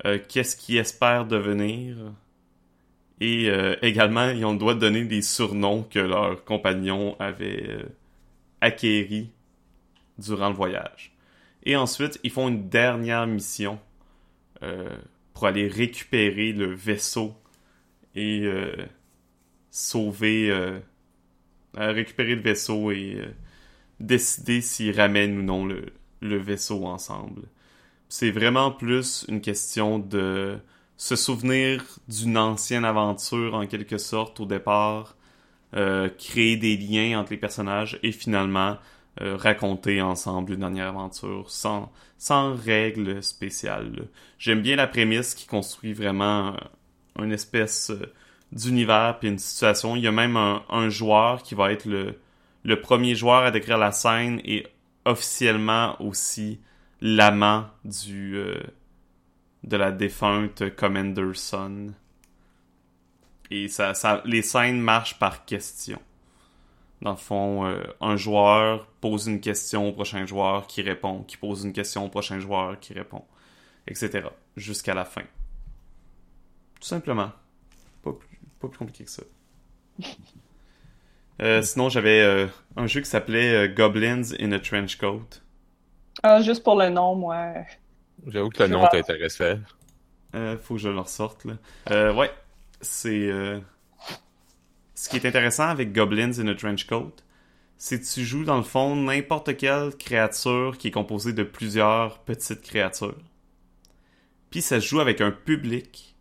Euh, qu'est-ce qu'ils espèrent devenir. Et également, ils ont donner des surnoms que leurs compagnons avaient acquéris durant le voyage. Et ensuite, ils font une dernière mission pour aller récupérer le vaisseau et sauver, récupérer le vaisseau et décider s'ils ramènent ou non le, vaisseau ensemble. C'est vraiment plus une question de se souvenir d'une ancienne aventure en quelque sorte au départ, euh, créer des liens entre les personnages et finalement euh, raconter ensemble une dernière aventure sans, sans règles spéciales. J'aime bien la prémisse qui construit vraiment une espèce d'univers puis une situation. Il y a même un, joueur qui va être le, premier joueur à décrire la scène et officiellement aussi l'amant du euh, de la défunte Commander Son. Et ça, ça, les scènes marchent par question. Dans le fond, euh, un joueur pose une question au prochain joueur qui répond, qui pose une question au prochain joueur qui répond, etc. Jusqu'à la fin. Tout simplement. Pas plus, pas plus compliqué que ça. Euh, sinon, j'avais euh, un jeu qui s'appelait euh, Goblins in a Trench Coat. Ah, juste pour le nom, moi. J'avoue que le nom t'intéressait. Euh, faut que je le ressorte, là. ouais, c'est... Ce qui est intéressant avec Goblins in a Trench Coat, c'est que tu joues, dans le fond, n'importe quelle créature qui est composée de plusieurs petites créatures. Puis ça se joue avec un public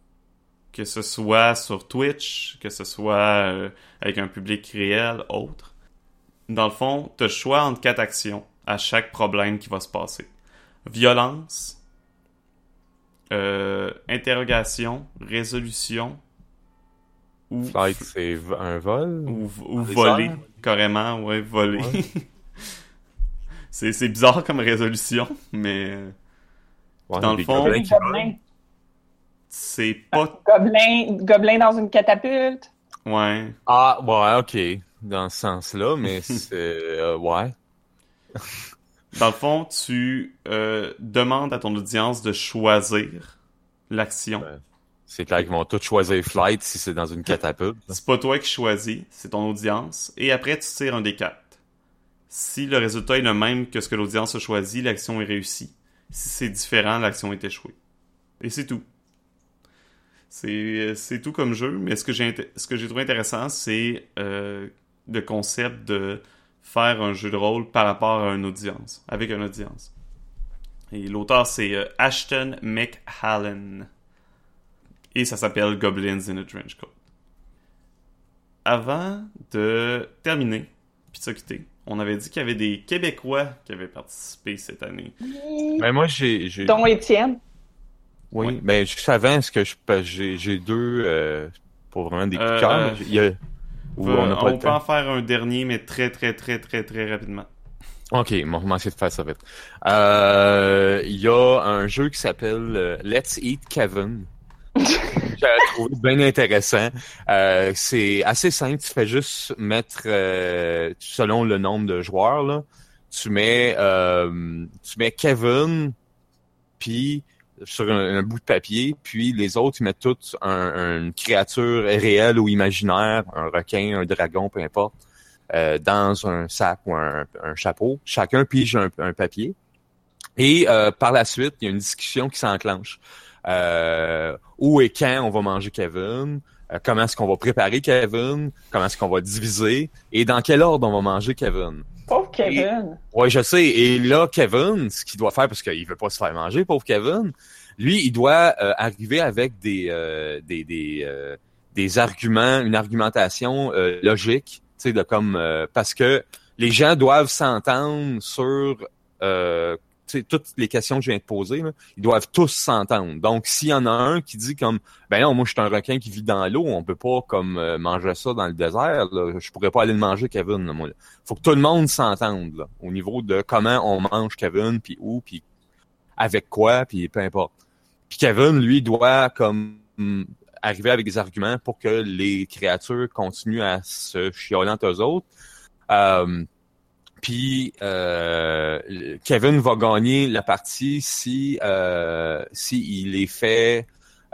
que ce soit sur Twitch, que ce soit euh, avec un public réel, autre. Dans le fond, tu as choix entre quatre actions à chaque problème qui va se passer. Violence, euh, interrogation, résolution, ou... Flight, c'est un vol? Ou, voler, carrément, ouais, voler. c'est bizarre comme résolution, mais... dans le fond... C'est pas. Gobelin, gobelin dans une catapulte. Ouais. Ah, ouais, ok. Dans ce sens-là, mais c'est. Euh, ouais. Dans le fond, tu euh, demandes à ton audience de choisir l'action. C'est clair qu'ils vont tous choisir flight si c'est dans une catapulte. C'est pas toi qui choisis, c'est ton audience. Et après, tu tires un des quatre. Si le résultat est le même que ce que l'audience a choisi, l'action est réussie. Si c'est différent, l'action est échouée. Et c'est tout. C'est tout comme jeu, mais ce que j'ai ce que j'ai trouvé intéressant, c'est euh, le concept de faire un jeu de rôle par rapport à une audience, avec une audience. Et l'auteur, c'est euh, Ashton McHallen. Et ça s'appelle Goblins in a Trench Coat. Avant de terminer, puis de se quitter, on avait dit qu'il y avait des Québécois qui avaient participé cette année. Ben moi, j'ai... Dont Étienne. Oui, mais juste avant, est-ce que j'ai deux euh, pour vraiment des coups de cœur? Euh, on, peut en faire un dernier, mais très, très, très, très, très rapidement. Ok, on va essayer de faire ça vite. Euh, il y a un jeu qui s'appelle Let's Eat Kevin. J'ai trouvé bien intéressant. c'est assez simple. Tu fais juste mettre, selon le nombre de joueurs, là, tu mets, tu mets Kevin, puis sur un, bout de papier, puis les autres, ils mettent toutes une créature réelle ou imaginaire, un requin, un dragon, peu importe, euh, dans un sac ou un, chapeau. Chacun pige un, papier. Et euh, par la suite, il y a une discussion qui s'enclenche. Euh, où et quand on va manger Kevin, comment est-ce qu'on va préparer Kevin, comment est-ce qu'on va diviser, et dans quel ordre on va manger Kevin. Pauvre Kevin. Oui, je sais. Et là, Kevin, ce qu'il doit faire, parce qu'il veut pas se faire manger, pauvre Kevin, lui, il doit euh, arriver avec des euh, des des, euh, des arguments, une argumentation logique, tu sais, de comme parce que les gens doivent s'entendre sur toutes les questions que je viens de poser, ils doivent tous s'entendre. Donc, s'il y en a un qui dit comme ben non, moi je suis un requin qui vit dans l'eau, on peut pas comme euh, manger ça dans le désert. Là. Je pourrais pas aller le manger, Kevin. Là, moi, Faut que tout le monde s'entende au niveau de comment on mange Kevin, puis où, puis avec quoi, puis peu importe. Puis Kevin, lui, doit comme arriver avec des arguments pour que les créatures continuent à se chioler entre eux autres. Euh, Puis euh, Kevin va gagner la partie si euh, si il est fait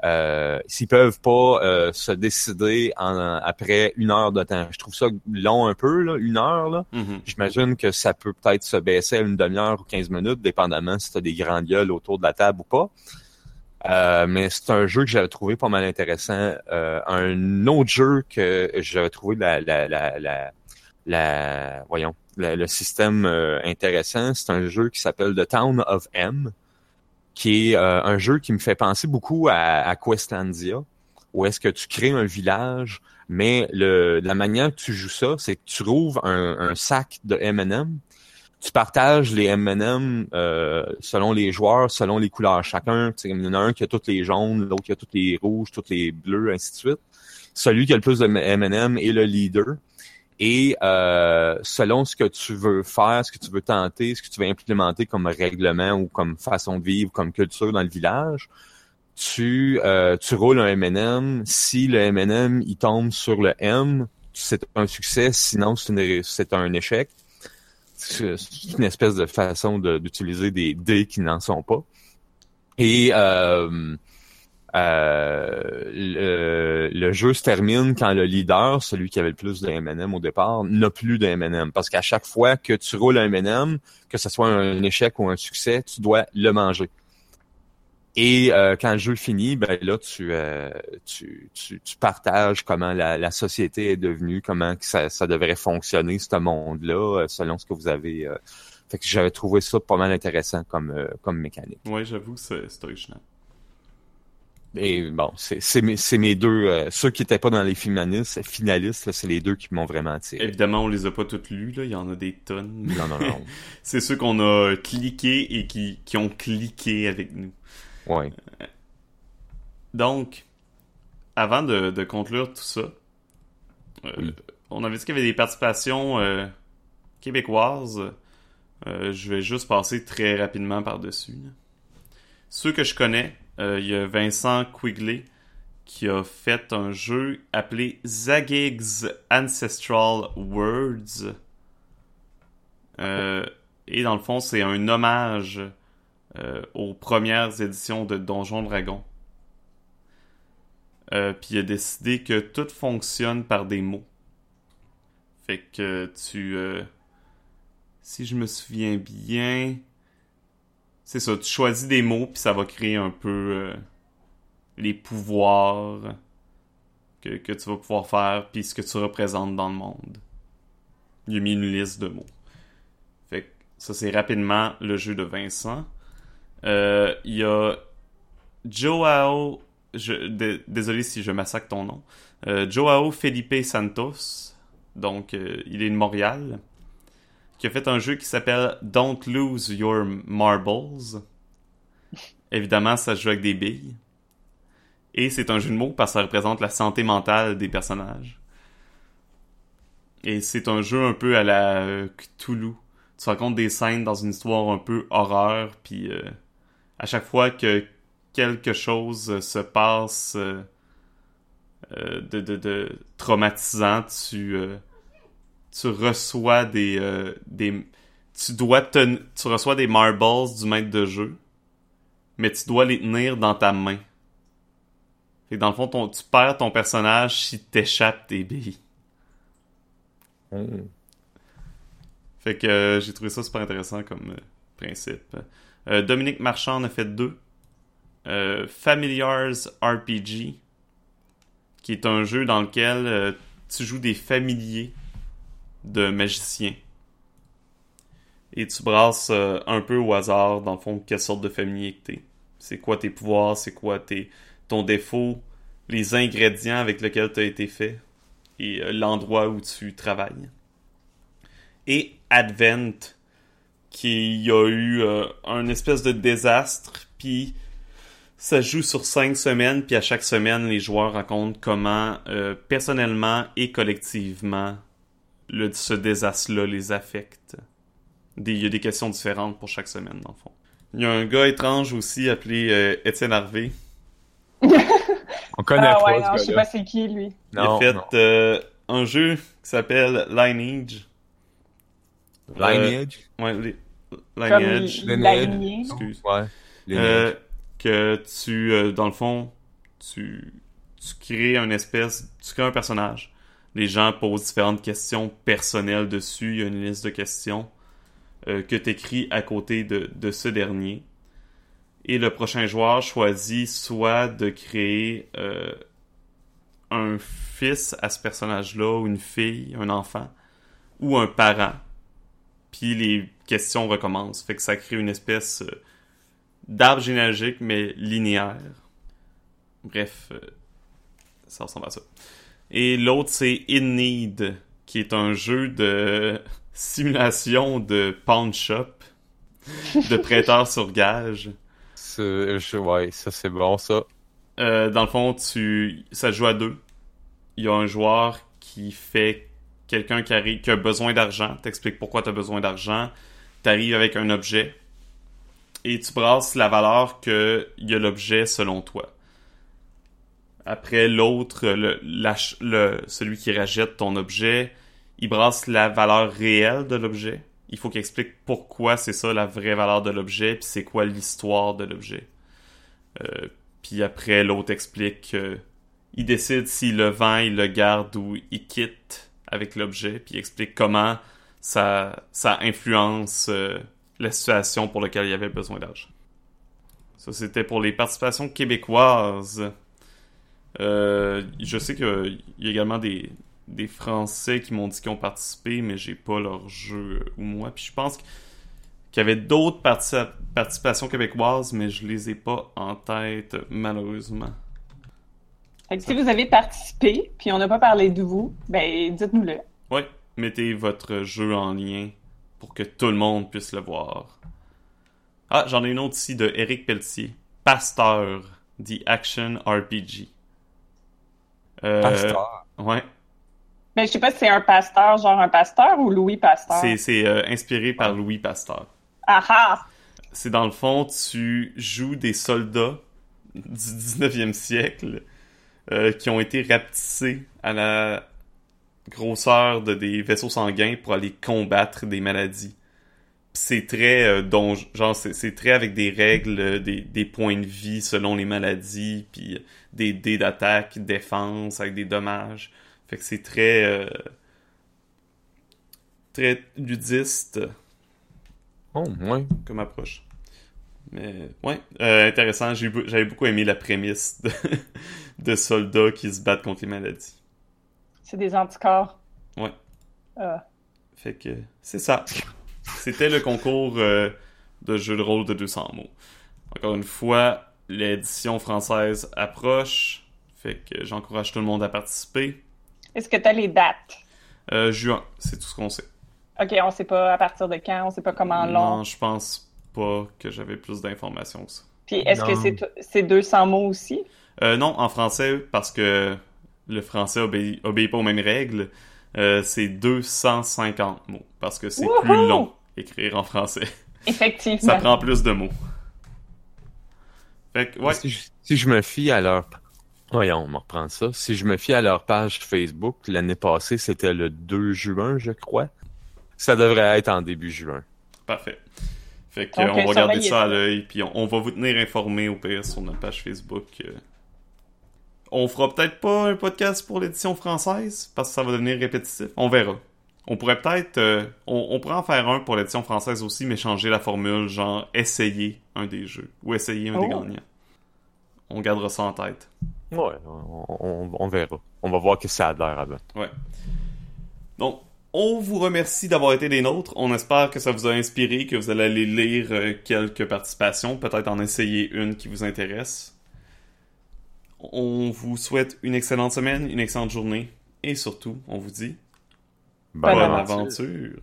euh, s'ils peuvent pas euh, se décider en, après une heure de temps. Je trouve ça long un peu, là, une heure. Là. Mhm. J'imagine que ça peut peut-être se baisser à une demi-heure ou 15 minutes, dépendamment si tu as des grands gueules autour de la table ou pas. Euh, mais c'est un jeu que j'avais trouvé pas mal intéressant. Euh, un autre jeu que j'avais trouvé la, la, la, la, la voyons, le système euh, intéressant, c'est un jeu qui s'appelle The Town of M qui est euh, un jeu qui me fait penser beaucoup à, à Questlandia, où est-ce que tu crées un village, mais le, la manière que tu joues ça, c'est que tu trouves un, un sac de M&M, tu partages les M&M euh, selon les joueurs, selon les couleurs. Chacun, il y en a un qui a toutes les jaunes, l'autre qui a toutes les rouges, toutes les bleus, ainsi de suite. Celui qui a le plus de M&M est le leader. Et euh, selon ce que tu veux faire, ce que tu veux tenter, ce que tu veux implémenter comme règlement ou comme façon de vivre, comme culture dans le village, tu, euh, tu roules un M&M. Si le M&M il tombe sur le M, c'est un succès. Sinon, c'est un échec. C'est une espèce de façon d'utiliser des dés qui n'en sont pas. Et euh, euh, le, jeu se termine quand le leader, celui qui avait le plus de M&M au départ, n'a plus de M&M. Parce qu'à chaque fois que tu roules un M&M, que ce soit un échec ou un succès, tu dois le manger. Et euh, quand le jeu finit, ben là, tu, euh, tu, tu, partages comment la, société est devenue, comment ça, ça devrait fonctionner, ce monde-là, selon ce que vous avez... Fait que j'avais trouvé ça pas mal intéressant comme, comme mécanique. Oui, j'avoue que c'est original. Et bon, c'est mes, mes deux. Euh, ceux qui n'étaient pas dans les finalistes, finalistes c'est les deux qui m'ont vraiment attiré. Évidemment, on les a pas toutes lues, là. Il y en a des tonnes. Non, non, non. c'est ceux qu'on a cliqué et qui, qui ont cliqué avec nous. Ouais. Donc, avant de, de conclure tout ça, euh, oui. on avait dit qu'il y avait des participations euh, québécoises. Euh, je vais juste passer très rapidement par-dessus. Ceux que je connais, euh, il y a Vincent Quigley qui a fait un jeu appelé Zagig's Ancestral Words. Euh, et dans le fond, c'est un hommage euh, aux premières éditions de Donjon Dragon. Euh, puis il a décidé que tout fonctionne par des mots. Fait que tu... Euh, si je me souviens bien... C'est ça, tu choisis des mots, puis ça va créer un peu euh, les pouvoirs que, tu vas pouvoir faire, puis ce que tu représentes dans le monde. Il a mis une liste de mots. Fait que ça, c'est rapidement le jeu de Vincent. Euh, il y a Joao... Désolé si je massacre ton nom. Euh, Joao Felipe Santos. Donc, il est de Montréal fait un jeu qui s'appelle Don't Lose Your Marbles. Évidemment, ça se joue avec des billes. Et c'est un jeu de mots parce que ça représente la santé mentale des personnages. Et c'est un jeu un peu à la euh, Cthulhu. Tu racontes des scènes dans une histoire un peu horreur, puis euh, à chaque fois que quelque chose se passe euh, de, de, de, traumatisant, tu tu reçois des, euh, des tu dois te, tu reçois des marbles du maître de jeu, mais tu dois les tenir dans ta main. Fait que dans le fond, ton, tu perds ton personnage si t'échappes tes billes. Mm. Fait que euh, j'ai trouvé ça super intéressant comme euh, principe. Euh, Dominique Marchand en a fait deux. Familiars RPG, qui est un jeu dans lequel tu joues des familiers de magicien. Et tu brasses euh, un peu au hasard, dans le fond, quelle sorte de familier que t'es. C'est quoi tes pouvoirs, c'est quoi tes, ton défaut, les ingrédients avec lesquels tu as été fait et euh, l'endroit où tu travailles. Et Advent, qui a eu euh, un espèce de désastre, puis ça joue sur cinq semaines, puis à chaque semaine, les joueurs racontent comment, personnellement et collectivement, le, ce désastre-là les affecte. Des, il y a des questions différentes pour chaque semaine, dans le fond. Il y a un gars étrange aussi appelé euh, Étienne Harvey. On connaît ah, pas ouais, ce non, je sais pas c'est qui, lui. Il a fait euh, un jeu qui s'appelle Lineage. Lineage? Ouais, li- Comme lineage. l'aligné. Excuse. Ouais. Euh, Lineage. que tu, euh, dans le fond, tu, tu crées un espèce, tu crées un personnage. Les gens posent différentes questions personnelles dessus. Il y a une liste de questions euh, que tu écris à côté de, ce dernier. Et le prochain joueur choisit soit de créer euh, un fils à ce personnage-là, ou une fille, un enfant, ou un parent. Puis les questions recommencent. Fait que ça crée une espèce euh, d'arbre généalogique, mais linéaire. Bref, ça ressemble à ça. Et l'autre, c'est In Need, qui est un jeu de simulation de pawn shop, de prêteur sur gage. Je- ouais, ça c'est bon, ça. Euh, dans le fond, tu, ça joue à deux. Il y a un joueur qui fait quelqu'un qui, arrive, qui a besoin d'argent, t'expliques pourquoi tu as besoin d'argent, t'arrives avec un objet et tu brasses la valeur que y a l'objet selon toi. Après l'autre, le, le- celui qui rachète ton objet, il brasse la valeur réelle de l'objet. Il faut qu'il explique pourquoi c'est ça la vraie valeur de l'objet, puis c'est quoi l'histoire de l'objet. Euh, puis après, l'autre explique que il décide s'il le vend, il le garde ou il quitte avec l'objet, puis il explique comment ça, ça influence euh, la situation pour laquelle il avait besoin d'argent. Ça, c'était pour les participations québécoises. Euh, je sais qu'il y a également des, des Français qui m'ont dit qu'ils ont participé, mais j'ai pas leur jeu ou moi. Puis je pense qu'il y avait d'autres partici- participations québécoises, mais je les ai pas en tête, malheureusement. Fait que si vous avez participé, puis on n'a pas parlé de vous, ben dites-nous-le. Ouais, mettez votre jeu en lien pour que tout le monde puisse le voir. Ah, j'en ai une autre ici de Eric Pelletier. Pasteur, The Action RPG. Euh, Pasteur. Ouais, Mais je sais pas si c'est un pasteur, genre un pasteur ou Louis Pasteur. c'est c'est, euh, inspiré par Louis Pasteur. Ah ah! C'est dans le fond, tu joues des soldats du 19e siècle euh, qui ont été rapetissés à la grosseur de des vaisseaux sanguins pour aller combattre des maladies. Pis C'est très euh, genre c'est c'est très avec des règles, euh, des, des points de vie selon les maladies, puis des dés d'attaque, défense avec des dommages. Fait que c'est très euh, très ludiste Oh, ouais. comme approche. Mais ouais, euh, intéressant. J'avais beaucoup aimé la prémisse de, de soldats qui se battent contre les maladies. C'est des anticorps. Ouais. Ah. Fait que c'est ça. C'était le concours euh, de jeu de rôle de 200 mots. Encore une fois, l'édition française approche. Fait que j'encourage tout le monde à participer. Est-ce que tu as les dates? Euh, juin, c'est tout ce qu'on sait. OK, on sait pas à partir de quand, on sait pas comment long. Non, je pense pas que j'avais plus d'informations que ça. Puis est-ce que c'est 200 mots aussi? Euh, non, en français, parce que le français obéit, obéit pas aux mêmes règles, euh, c'est 250 mots. Parce que c'est plus long écrire en français. Effectivement. Ça prend plus de mots. Fait que, ouais. Si, je, si je me fie à leur... Voyons, on va reprendre ça. Si je me fie à leur page Facebook, l'année passée, c'était le 2 juin, je crois. Ça devrait être en début juin. Parfait. Fait que, on va regarder ça à l'œil, puis on, on va vous tenir informés au pire sur notre page Facebook. euh. On fera peut-être pas un podcast pour l'édition française, parce que ça va devenir répétitif. On verra. On pourrait peut-être... euh, on, on pourrait en faire un pour l'édition française aussi, mais changer la formule, genre essayer un des jeux, ou essayer un des Oh. gagnants. On gardera ça en tête. Ouais, on, on- on verra. On va voir que ça a l'air avant. Donc, on vous remercie d'avoir été des nôtres. On espère que ça vous a inspiré, que vous allez aller lire euh, quelques participations, peut-être en essayer une qui vous intéresse. On vous souhaite une excellente semaine, une excellente journée, et surtout, on vous dit Bonne bonne aventure. aventure.